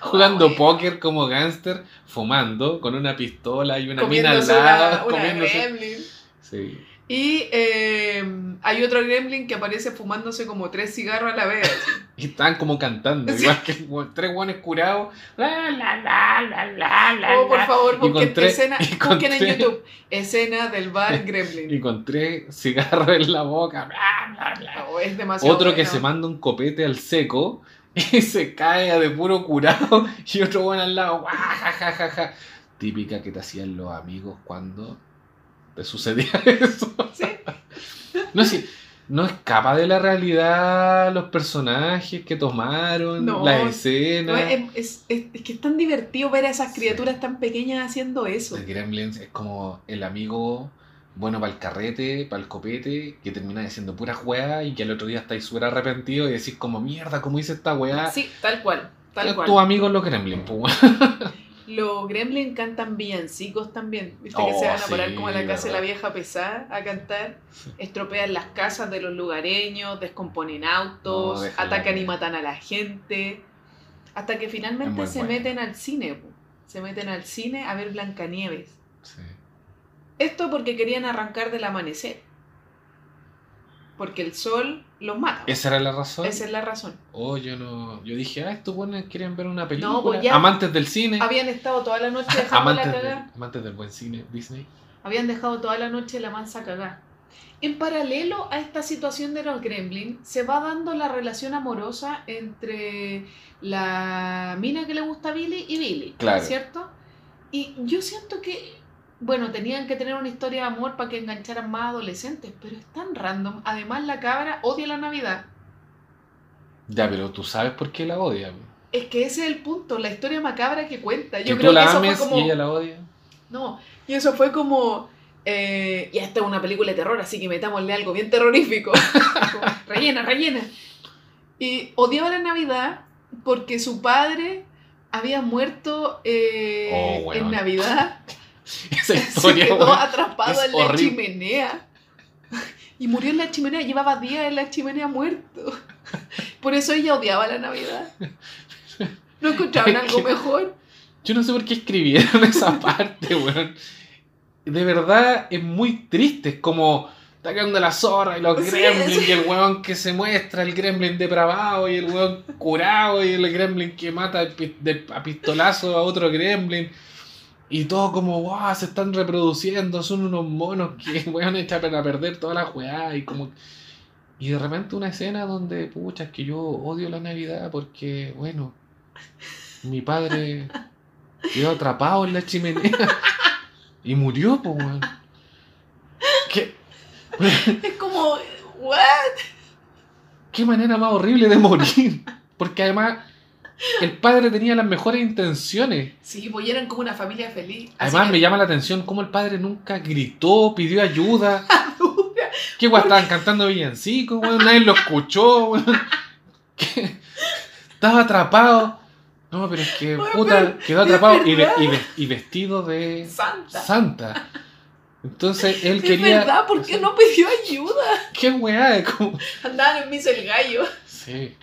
Speaker 2: Jugando
Speaker 1: Oh,
Speaker 2: póker como gángster, fumando, con una pistola y una mina al lado,
Speaker 1: una, una
Speaker 2: comiéndose.
Speaker 1: gremlin.
Speaker 2: Sí.
Speaker 1: Y eh, hay otro gremlin que aparece fumándose como tres cigarros a la vez.
Speaker 2: Y están como cantando,
Speaker 1: Sí.
Speaker 2: igual que tres guanes curados. La, la, la, la, la, la,
Speaker 1: Oh, por favor, busquen,
Speaker 2: tres-
Speaker 1: escena, en YouTube. Escena del bar gremlin.
Speaker 2: Y con tres cigarros en la boca. bla, bla, bla.
Speaker 1: Oh, es demasiado
Speaker 2: Otro que se manda un copete al seco y se cae de puro curado. Y otro bueno al lado. guau, ja, ja, ja, ja. Típica que te hacían los amigos cuando te sucedía eso.
Speaker 1: Sí.
Speaker 2: No, sí, no escapa de la realidad los personajes que tomaron,
Speaker 1: No,
Speaker 2: la
Speaker 1: No,
Speaker 2: escena.
Speaker 1: es, es- es- es que es tan divertido ver a esas criaturas tan pequeñas haciendo eso.
Speaker 2: El Gremlins es como el amigo bueno para el carrete, para el copete, que termina diciendo pura weá y que al otro día estáis súper arrepentido y decís como mierda, ¿cómo hice esta weá?
Speaker 1: Sí, tal cual. Tal
Speaker 2: Tus
Speaker 1: cual.
Speaker 2: amigos los Gremlins, pues.
Speaker 1: Los gremlins cantan villancicos también. Viste que
Speaker 2: Oh,
Speaker 1: se van a parar
Speaker 2: sí,
Speaker 1: como a la casa de la vieja pesada a cantar. Estropean las casas de los lugareños, descomponen autos,
Speaker 2: No,
Speaker 1: atacan y matan a la gente. Hasta que finalmente se meten al cine. po. Se meten al cine a ver Blancanieves.
Speaker 2: Sí.
Speaker 1: Esto porque querían arrancar del amanecer. Porque el sol los mata.
Speaker 2: ¿Esa era la razón?
Speaker 1: Esa es la razón.
Speaker 2: Oh, yo no. Yo dije, ah, estos buenos quieren ver una película.
Speaker 1: No, pues ya-
Speaker 2: Amantes del cine.
Speaker 1: Habían estado toda la noche dejando la
Speaker 2: Amantes, del,
Speaker 1: cagada.
Speaker 2: amantes del buen cine, Disney.
Speaker 1: Habían dejado toda la noche la mansa cagada. En paralelo a esta situación de los gremlins, se va dando la relación amorosa entre la mina que le gusta a Billy y Billy,
Speaker 2: Claro.
Speaker 1: ¿cierto? Y yo siento que, bueno, tenían que tener una historia de amor para que engancharan más adolescentes, pero es tan random. Además, la cabra odia la Navidad.
Speaker 2: Ya, pero tú sabes por qué la odia.
Speaker 1: Es que ese es el punto, la historia macabra que cuenta.
Speaker 2: Que
Speaker 1: Yo
Speaker 2: tú
Speaker 1: creo que
Speaker 2: la
Speaker 1: eso
Speaker 2: ames
Speaker 1: fue como...
Speaker 2: y ella la odia.
Speaker 1: No, y eso fue como. Eh, y esta es una película de terror, así que metámosle algo bien terrorífico. Rellena, rellena. Y odiaba la Navidad porque su padre había muerto eh,
Speaker 2: Oh,
Speaker 1: en Navidad.
Speaker 2: Esa
Speaker 1: Se quedó atrapado
Speaker 2: es
Speaker 1: en la
Speaker 2: horrible.
Speaker 1: chimenea. Y murió en la chimenea, llevaba días en la chimenea muerto. Por eso ella odiaba la Navidad. ¿No encontraban algo mejor?
Speaker 2: Yo no sé por qué escribieron esa parte, weón. De verdad es muy triste. Es como está la zorra y los
Speaker 1: Sí,
Speaker 2: gremlins
Speaker 1: sí.
Speaker 2: y el weón que se muestra, el gremlin depravado y el weón curado y el gremlin que mata a pistolazo a otro gremlin. Y todo como, wow, se están reproduciendo, son unos monos que weón echan a perder toda la weá y como... Y de repente una escena donde, pucha, es que yo odio la Navidad porque, bueno, mi padre quedó atrapado en la chimenea y murió, pues, weón. ¿Qué,
Speaker 1: Es como. ¿What?
Speaker 2: qué manera más horrible de morir. Porque además el padre tenía las mejores intenciones.
Speaker 1: Sí, pues eran como una familia feliz.
Speaker 2: Además
Speaker 1: que-
Speaker 2: me llama la atención cómo el padre nunca gritó, pidió ayuda. ¿Qué weón? Estaban cantando villancicos, weón. Nadie lo escuchó. Estaba atrapado. No, pero es que, puta, quedó atrapado y, ve-
Speaker 1: verdad.
Speaker 2: y ve- y vestido de
Speaker 1: Santa.
Speaker 2: santa. Entonces él
Speaker 1: es
Speaker 2: quería.
Speaker 1: verdad, ¿por qué no pidió ayuda?
Speaker 2: ¿Qué weá? Como.
Speaker 1: Andaban en misa el gallo.
Speaker 2: Sí.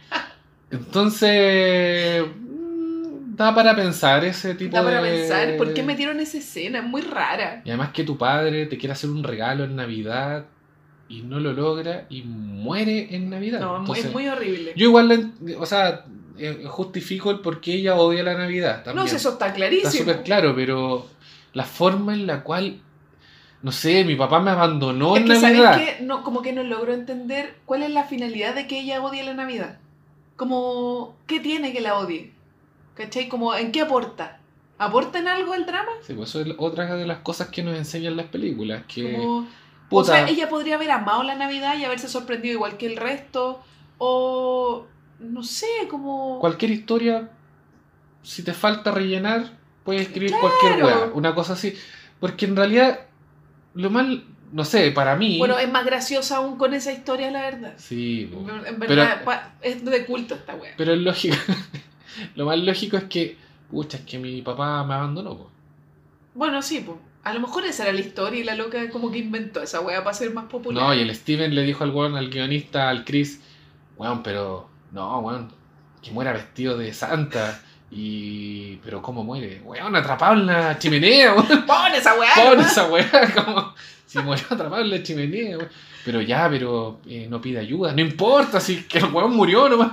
Speaker 2: Entonces. mm, Da para pensar ese tipo
Speaker 1: Da para
Speaker 2: de.
Speaker 1: pensar, ¿por qué metieron esa escena? Es muy rara.
Speaker 2: Y además que tu padre te quiere hacer un regalo en Navidad y no lo logra y muere en Navidad.
Speaker 1: No, es muy-
Speaker 2: Entonces,
Speaker 1: es muy horrible.
Speaker 2: Yo igual, la- o sea, eh, justifico el por qué ella odia la Navidad.
Speaker 1: no, si eso está
Speaker 2: Está
Speaker 1: clarísimo.
Speaker 2: súper claro, pero la forma en la cual, no sé, mi papá me abandonó
Speaker 1: es
Speaker 2: en
Speaker 1: que,
Speaker 2: Navidad.
Speaker 1: ¿sabes qué? No, como que no logro entender cuál es la finalidad de que ella odie la Navidad. Como, ¿qué tiene que la odie? ¿Cachai? Como, ¿en qué aporta? ¿Aporta en algo el drama?
Speaker 2: Sí, pues eso es otra de las cosas que nos enseñan las películas. Que,
Speaker 1: Como, o sea, ella podría haber amado la Navidad y haberse sorprendido igual que el resto. O, no sé, como...
Speaker 2: cualquier historia, si te falta rellenar, puedes escribir
Speaker 1: Claro.
Speaker 2: cualquier weá, una cosa así. Porque en realidad, lo mal, no sé, para mí.
Speaker 1: Bueno, es más graciosa aún con esa historia, la verdad.
Speaker 2: sí, po.
Speaker 1: En verdad,
Speaker 2: Pero-
Speaker 1: es de culto esta wea.
Speaker 2: pero es lógico. lo más lógico es que, pucha, es que mi papá me abandonó. po.
Speaker 1: Bueno, sí, pues. A lo mejor esa era la historia y la loca como que inventó esa wea para ser más popular.
Speaker 2: No, y el Steven le dijo al weón, al guionista, al Chris, weón, pero no, weón, que muera vestido de santa Y. Pero ¿cómo muere? Weón, atrapado en la chimenea, weón.
Speaker 1: ¡Pon esa weá!
Speaker 2: Pon esa weá, como. Si murió atrapado en la chimenea. Pero ya, pero eh, no pide ayuda. No importa, si que el weón murió nomás.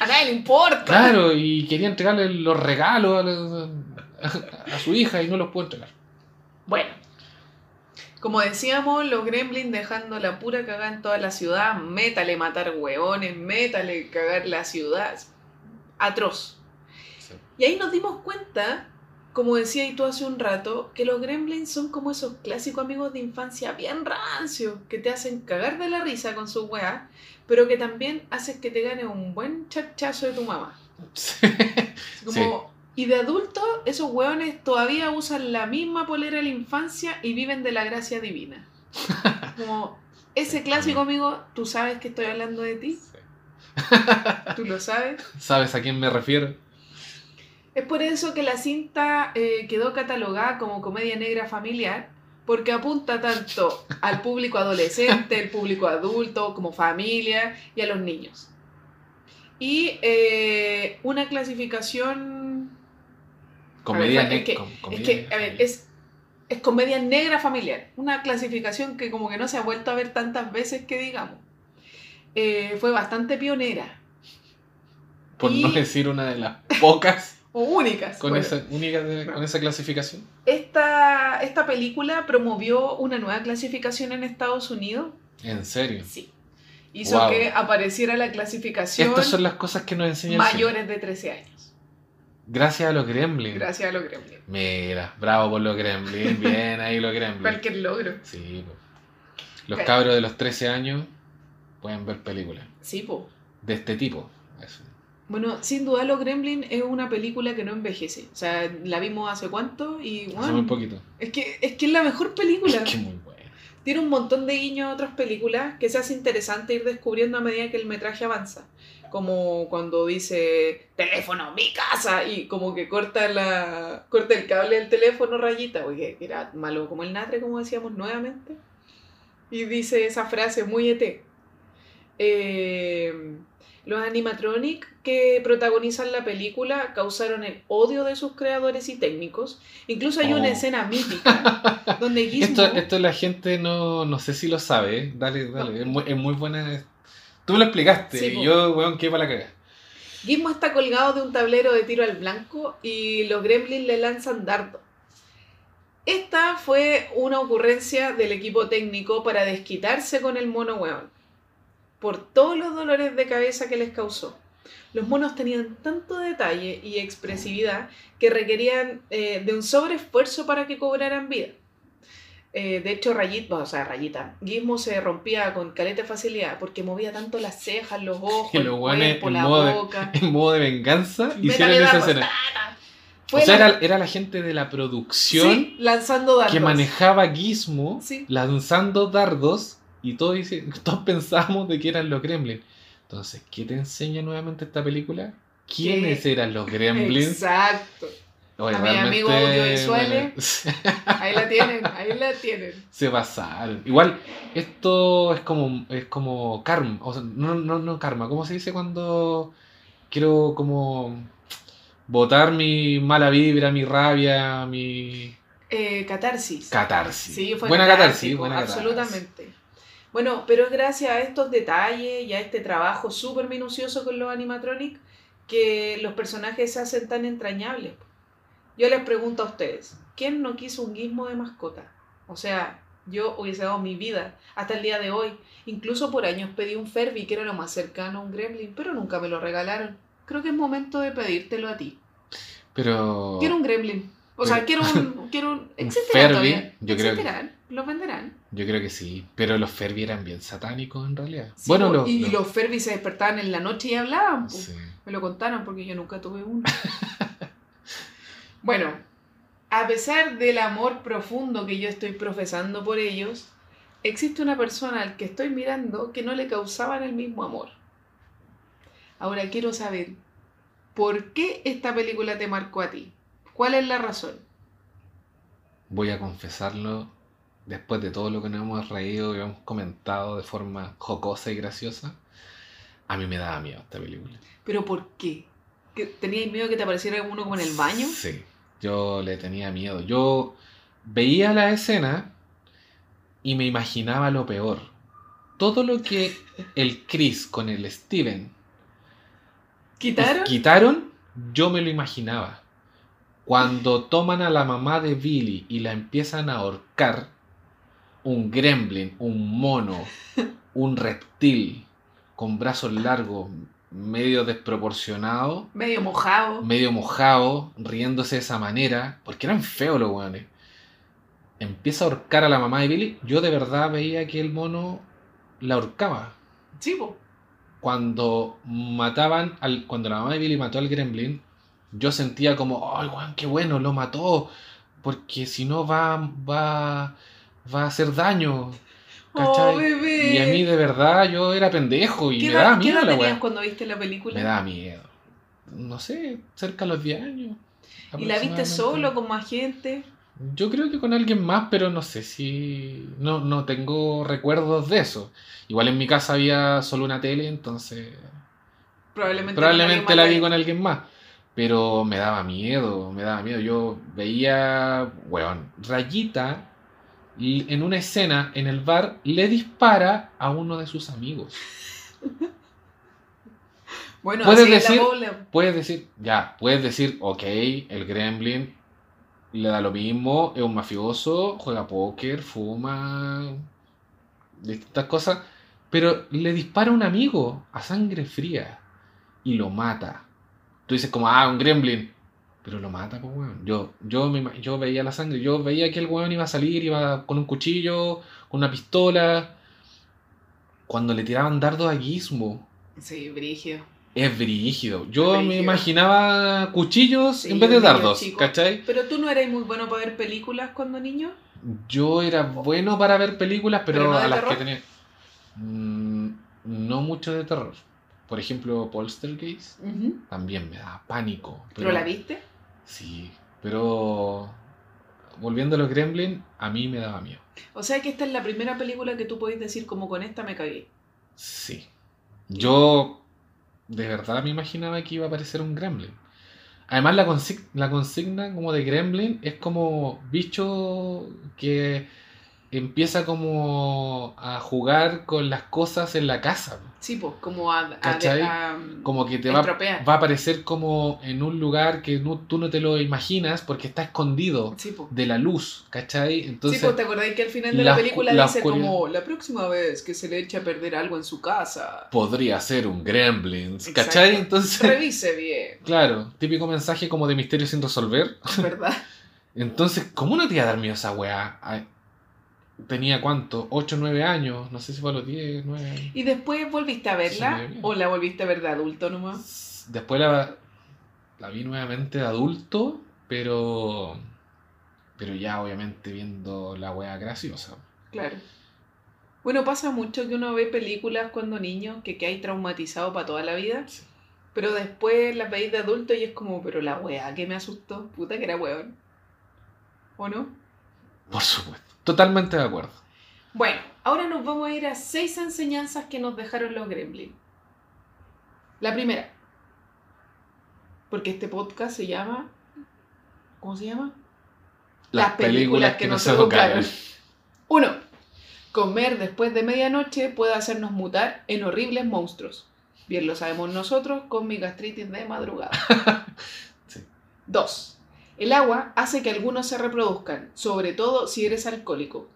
Speaker 1: A nadie le importa.
Speaker 2: Claro, y quería entregarle los regalos a, la- a su hija y no los pudo entregar.
Speaker 1: Bueno, como decíamos, los gremlins dejando la pura cagada en toda la ciudad, métale matar hueones, métale cagar la ciudad. Atroz. Y ahí nos dimos cuenta, como decía y tú hace un rato, que los gremlins son como esos clásicos amigos de infancia bien rancios, que te hacen cagar de la risa con su weá, pero que también hacen que te gane un buen chachazo de tu mamá.
Speaker 2: Sí.
Speaker 1: Como, Y de adultos, esos hueones todavía usan la misma polera de la infancia y viven de la gracia divina. Como ese clásico amigo, tú sabes que estoy hablando de ti, tú lo sabes.
Speaker 2: ¿Sabes a quién me refiero?
Speaker 1: Es por eso que la cinta eh, quedó catalogada como comedia negra familiar, porque apunta tanto al público adolescente, el público adulto, como familia y a los niños. Y eh, una clasificación
Speaker 2: Comedia
Speaker 1: A ver, es que- Es
Speaker 2: comedia
Speaker 1: que,
Speaker 2: negra.
Speaker 1: a ver, es, es comedia negra familiar. Una clasificación que como que no se ha vuelto a ver tantas veces que digamos. Eh, fue bastante pionera.
Speaker 2: Por no decir una de las pocas
Speaker 1: O únicas.
Speaker 2: con,
Speaker 1: bueno.
Speaker 2: esa, única de-
Speaker 1: No.
Speaker 2: con esa clasificación.
Speaker 1: esta, esta película promovió una nueva clasificación en Estados Unidos.
Speaker 2: En serio.
Speaker 1: Sí. Hizo
Speaker 2: Wow.
Speaker 1: que apareciera la clasificación
Speaker 2: Estas son las cosas que nos enseñan.
Speaker 1: mayores de 13 años.
Speaker 2: Gracias a los gremlins.
Speaker 1: Gracias a los gremlins.
Speaker 2: Mira, bravo por los gremlins. Bien ahí los gremlins.
Speaker 1: Cualquier logro.
Speaker 2: Sí, po. Los cabros de los 13 años pueden ver películas
Speaker 1: Sí, po.
Speaker 2: de este tipo.
Speaker 1: Bueno, sin duda Los Gremlins es una película que no envejece. O sea, la vimos hace cuánto y
Speaker 2: Hace
Speaker 1: bueno,
Speaker 2: muy poquito.
Speaker 1: es que es que es la mejor película.
Speaker 2: Es que muy bueno.
Speaker 1: Tiene un montón de guiños a otras películas que se hace interesante ir descubriendo a medida que el metraje avanza. Como cuando dice teléfono, mi casa, y como que corta la corta el cable del teléfono rayita, porque era malo como el natre, como decíamos nuevamente. Y dice esa frase muy ET. Eh, los animatronic que protagonizan la película causaron el odio de sus creadores y técnicos. Incluso hay una
Speaker 2: Oh.
Speaker 1: escena mítica donde Gizmo...
Speaker 2: Esto, esto la gente no, no sé si lo sabe. Dale, dale. Es, muy, es muy buena. Tú lo explicaste.
Speaker 1: Sí,
Speaker 2: y yo, weón, qué para la caga.
Speaker 1: Gizmo está colgado de un tablero de tiro al blanco y los gremlins le lanzan dardo. Esta fue una ocurrencia del equipo técnico para desquitarse con el mono weón, por todos los dolores de cabeza que les causó. Los monos tenían tanto detalle y expresividad que requerían eh, de un sobreesfuerzo para que cobraran vida. Eh, de hecho, Rayita, o sea, Rayita, Gizmo se rompía con caleta facilidad porque movía tanto las cejas, los ojos,
Speaker 2: Y
Speaker 1: el
Speaker 2: los
Speaker 1: cuerpo, la
Speaker 2: modo de-
Speaker 1: boca.
Speaker 2: En modo de venganza, hicieron esa escena.
Speaker 1: la-
Speaker 2: era, era la gente de la producción
Speaker 1: sí, lanzando dardos.
Speaker 2: que manejaba Gizmo
Speaker 1: Sí.
Speaker 2: lanzando dardos y todos, dice- todos pensábamos de que eran los gremlins. Entonces, ¿qué te enseña nuevamente esta película? ¿Quiénes eran los gremlins?
Speaker 1: Exacto.
Speaker 2: Oye,
Speaker 1: A mi amigo audiovisuales.
Speaker 2: bueno,
Speaker 1: Ahí la tienen, ahí la tienen.
Speaker 2: se pasaron. Igual, esto es como, es como karma. O sea, no, no, no karma. ¿Cómo se dice cuando quiero como botar mi mala vibra, mi rabia, mi
Speaker 1: Eh, catarsis.
Speaker 2: catarsis?
Speaker 1: Sí, fue
Speaker 2: buena catarsis, buena catarsis.
Speaker 1: Bueno, pero es gracias a estos detalles y a este trabajo súper minucioso con los animatronics que los personajes se hacen tan entrañables. Yo les pregunto a ustedes, ¿quién no quiso un gizmo de mascota? O sea, yo hubiese dado mi vida hasta el día de hoy. Incluso por años pedí un Furby, que era lo más cercano a un gremlin, pero nunca me lo regalaron. Creo que es momento de pedírtelo a ti.
Speaker 2: Pero.
Speaker 1: Quiero un gremlin. O sea, quiero un... Quiero un
Speaker 2: Un
Speaker 1: ¿Existirán
Speaker 2: Furby,
Speaker 1: todavía?
Speaker 2: yo creo.
Speaker 1: ¿Los venderán?
Speaker 2: Yo creo que sí. Pero los Furby eran bien satánicos en realidad.
Speaker 1: Sí,
Speaker 2: bueno, los.
Speaker 1: y
Speaker 2: los-
Speaker 1: los se despertaban en la noche y hablaban.
Speaker 2: sí.
Speaker 1: Me lo contaron porque yo nunca tuve uno. bueno, a pesar del amor profundo que yo estoy profesando por ellos, existe una persona al que estoy mirando que no le causaban el mismo amor. Ahora quiero saber, ¿por qué esta película te marcó a ti? ¿Cuál es la razón?
Speaker 2: Voy a confesarlo. Después de todo lo que nos hemos reído y hemos comentado de forma jocosa y graciosa, a mí me daba miedo esta película.
Speaker 1: ¿Pero por qué? que tenías miedo que te apareciera uno como en el baño.
Speaker 2: Sí, yo le tenía miedo. Yo veía la escena y me imaginaba lo peor. Todo lo que el Chris con el Steven
Speaker 1: ¿Quitaron?
Speaker 2: quitaron, yo me lo imaginaba. Cuando toman a la mamá de Billy y la empiezan a ahorcar, un gremlin, un mono, un reptil con brazos largos, medio desproporcionado,
Speaker 1: Medio mojado.
Speaker 2: medio mojado, riéndose de esa manera, porque eran feos los weones. Empieza a ahorcar a la mamá de Billy. Yo de verdad veía que el mono la ahorcaba.
Speaker 1: Po.
Speaker 2: Cuando mataban al. Cuando la mamá de Billy mató al Gremlin, yo sentía como, ¡ay, weón, qué bueno! Lo mató. Porque si no va. va. va a hacer daño.
Speaker 1: Oh, bebé.
Speaker 2: y a mí de verdad yo era pendejo y
Speaker 1: ¿Qué
Speaker 2: me
Speaker 1: edad,
Speaker 2: daba
Speaker 1: qué
Speaker 2: miedo
Speaker 1: edad
Speaker 2: la
Speaker 1: tenías cuando viste la película?
Speaker 2: Me daba miedo. No sé, cerca de los 10 años.
Speaker 1: ¿Y la viste solo, con más gente?
Speaker 2: Yo creo que con alguien más, pero no sé si. No, no tengo recuerdos de eso. Igual en mi casa había solo una tele, entonces.
Speaker 1: Probablemente,
Speaker 2: Probablemente la vi con alguien más. Pero me daba miedo, me daba miedo. Yo veía, weón, Rayita y en una escena en el bar le dispara a uno de sus amigos.
Speaker 1: Bueno,
Speaker 2: Puedes
Speaker 1: así es la
Speaker 2: decir-. Puedes decir, ya, puedes decir, ok, el gremlin le da lo mismo, es un mafioso, juega póker, fuma, distintas cosas, pero le dispara a un amigo a sangre fría y lo mata. Tú dices como, ah, un gremlin, pero lo mata, pues, weón. Yo, yo, me yo veía la sangre, yo veía que el weón iba a salir, iba con un cuchillo, con una pistola. Cuando le tiraban dardos a Gizmo,
Speaker 1: Sí, brígido.
Speaker 2: es brígido. Yo me imaginaba cuchillos
Speaker 1: Sí,
Speaker 2: en vez de dardos,
Speaker 1: chico.
Speaker 2: ¿cachai?
Speaker 1: Pero tú no eras muy bueno para ver películas cuando niño.
Speaker 2: Yo era bueno para ver películas, pero,
Speaker 1: ¿Pero no
Speaker 2: a las
Speaker 1: terror?
Speaker 2: que tenía. Mm, no mucho de terror. Por ejemplo, Poltergeist también me daba pánico.
Speaker 1: ¿Pero la viste?
Speaker 2: Sí, pero. Volviendo a los Gremlin, a mí me daba miedo.
Speaker 1: O sea que esta es la primera película que tú podés decir como con esta me cagué.
Speaker 2: Sí. Yo de verdad me imaginaba que iba a aparecer un gremlin. Además la, la consigna como de gremlin es como bicho que empieza como a jugar con las cosas en la casa.
Speaker 1: Sí, pues, como a... a- a-
Speaker 2: Como que te va, a aparecer como en un lugar que no- tú no te lo imaginas porque está escondido
Speaker 1: Sí,
Speaker 2: de la luz, ¿cachai? Entonces,
Speaker 1: sí, pues, ¿te acordáis que al final de
Speaker 2: la
Speaker 1: película
Speaker 2: la
Speaker 1: dice
Speaker 2: oscuridad.
Speaker 1: como la próxima vez que se le eche a perder algo en su casa,
Speaker 2: podría ser un gremlin,
Speaker 1: Exacto.
Speaker 2: ¿cachai? Entonces...
Speaker 1: revise bien,
Speaker 2: Claro, típico mensaje como de misterio sin resolver.
Speaker 1: ¿verdad?
Speaker 2: Entonces, ¿cómo no te iba a dar miedo esa weá? Tenía cuánto? 8 o 9 años, no sé si fue a los 10, 9 años.
Speaker 1: ¿Y después volviste a verla
Speaker 2: Sí,
Speaker 1: o la volviste a ver de adulto nomás?
Speaker 2: Después la, la vi nuevamente de adulto, pero. Pero ya obviamente viendo la weá graciosa.
Speaker 1: Claro. Bueno, pasa mucho que uno ve películas cuando niño que quedáis traumatizado para toda la vida,
Speaker 2: Sí.
Speaker 1: pero después las veis de adulto y es como, pero la weá que me asustó, puta que era weón. ¿O no?
Speaker 2: Por supuesto. Totalmente de acuerdo.
Speaker 1: Bueno, ahora nos vamos a ir a seis enseñanzas que nos dejaron los gremlins. La primera, porque este podcast se llama... ¿Cómo se llama?
Speaker 2: Las, películas, que, nos educaron.
Speaker 1: Uno, comer después de medianoche puede hacernos mutar en horribles monstruos. Bien lo sabemos nosotros con mi gastritis de madrugada.
Speaker 2: Sí.
Speaker 1: Dos, el agua hace que algunos se reproduzcan, sobre todo si eres alcohólico.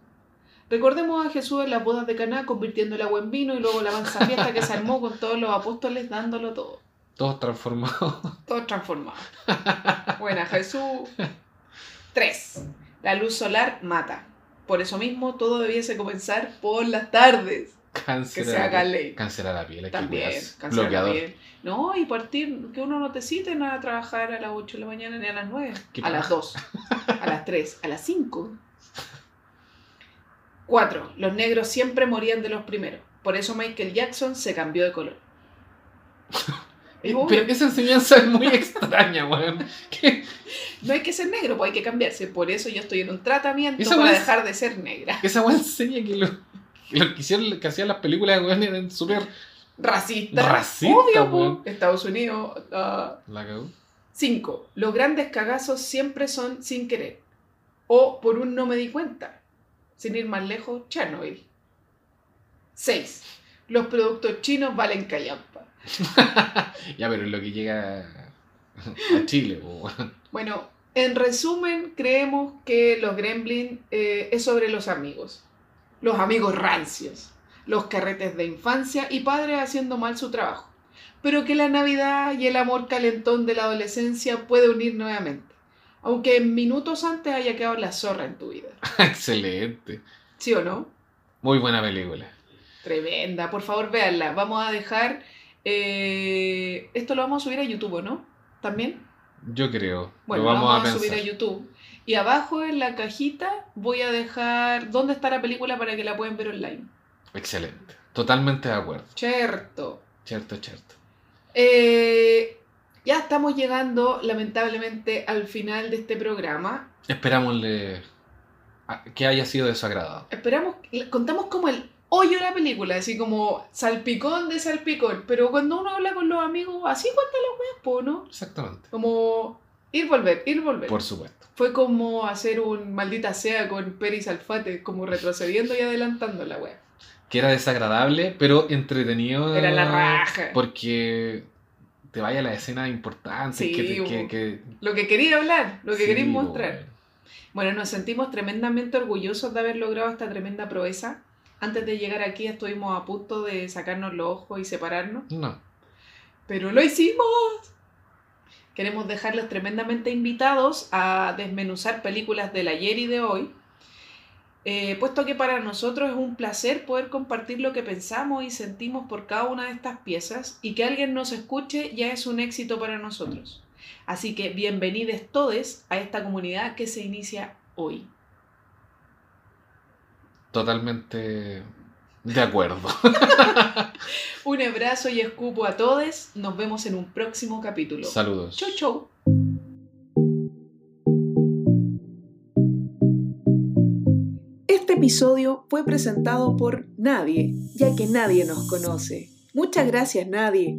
Speaker 1: Recordemos a Jesús en las bodas de Caná convirtiendo el agua en vino y luego la mansa fiesta que se armó con todos los apóstoles dándolo todo.
Speaker 2: Todos transformados.
Speaker 1: Todo transformado. Buena, Jesús. 3. La luz solar mata. Por eso mismo, todo debiese comenzar por las tardes.
Speaker 2: Cáncer
Speaker 1: Que
Speaker 2: a
Speaker 1: se
Speaker 2: la
Speaker 1: haga
Speaker 2: piel.
Speaker 1: ley.
Speaker 2: Cáncer a la piel, hay que
Speaker 1: También,
Speaker 2: cuidarse.
Speaker 1: cáncer de la
Speaker 2: Bloqueador.
Speaker 1: piel. No, y partir, que uno no te cite no a trabajar a las 8 de la mañana ni a las 9.
Speaker 2: Qué
Speaker 1: A las
Speaker 2: paja.
Speaker 1: 2, a las 3, a las 5. 4. Los negros siempre morían de los primeros. Por eso Michael Jackson se cambió de color.
Speaker 2: Pero esa enseñanza es muy extraña, weón.
Speaker 1: No hay que ser negro, pues hay que cambiarse. Por eso yo estoy en un tratamiento
Speaker 2: Esa
Speaker 1: para dejar de ser negra.
Speaker 2: Esa weón enseña que lo, que lo que, hicieron, que hacían las películas, weón, eran súper
Speaker 1: Racista.
Speaker 2: Racista,
Speaker 1: Obvio,
Speaker 2: weón.
Speaker 1: Estados Unidos. ah.
Speaker 2: La cagó.
Speaker 1: 5. Los grandes cagazos siempre son sin querer. O por un no me di cuenta. Sin ir más lejos, Chernobyl. 6. Los productos chinos valen callampa.
Speaker 2: Ya, pero es lo que llega a Chile.
Speaker 1: Bueno, en resumen, creemos que los Gremlin eh, es sobre los amigos. Los amigos rancios. Los carretes de infancia y padres haciendo mal su trabajo. Pero que la Navidad y el amor calentón de la adolescencia puede unir nuevamente. Aunque minutos antes haya quedado la zorra en tu vida.
Speaker 2: Excelente.
Speaker 1: ¿Sí o no?
Speaker 2: Muy buena película.
Speaker 1: Tremenda, por favor véanla. Vamos a dejar. eh, esto lo vamos a subir a YouTube, ¿no? También.
Speaker 2: Yo creo.
Speaker 1: Bueno,
Speaker 2: lo
Speaker 1: lo
Speaker 2: vamos, a,
Speaker 1: subir a YouTube. Y abajo en la cajita voy a dejar dónde está la película para que la puedan ver online.
Speaker 2: Excelente. Totalmente de acuerdo.
Speaker 1: Cierto.
Speaker 2: Cierto, cierto.
Speaker 1: Eh, ya estamos llegando, lamentablemente, al final de este programa.
Speaker 2: Esperámosle que haya sido desagradable.
Speaker 1: Esperamos, contamos como el hoyo de la película, así como salpicón de salpicón. Pero cuando uno habla con los amigos, así cuenta las weas, ¿no?
Speaker 2: Exactamente.
Speaker 1: Como ir, volver, ir, volver.
Speaker 2: Por supuesto.
Speaker 1: Fue como hacer un maldita sea con Peris Alfate, como retrocediendo y adelantando la wea.
Speaker 2: Que era desagradable, pero entretenido.
Speaker 1: Era la raja.
Speaker 2: Porque te vaya la escena importante.
Speaker 1: Sí,
Speaker 2: que, te- que- que-
Speaker 1: Lo que quería hablar, lo que
Speaker 2: sí,
Speaker 1: quería mostrar. Bueno, nos sentimos tremendamente orgullosos de haber logrado esta tremenda proeza. Antes de llegar aquí estuvimos a punto de sacarnos los ojos y separarnos,
Speaker 2: No.
Speaker 1: pero lo hicimos. Queremos dejarlos tremendamente invitados a desmenuzar películas del ayer y de hoy, eh, puesto que para nosotros es un placer poder compartir lo que pensamos y sentimos por cada una de estas piezas y que alguien nos escuche ya es un éxito para nosotros. Así que bienvenidos todos a esta comunidad que se inicia hoy.
Speaker 2: Totalmente de acuerdo.
Speaker 1: Un abrazo y escupo a todos. Nos vemos en un próximo capítulo.
Speaker 2: Saludos.
Speaker 1: Chau, chau. Este episodio fue presentado por Nadie, ya que nadie nos conoce. Muchas gracias, Nadie.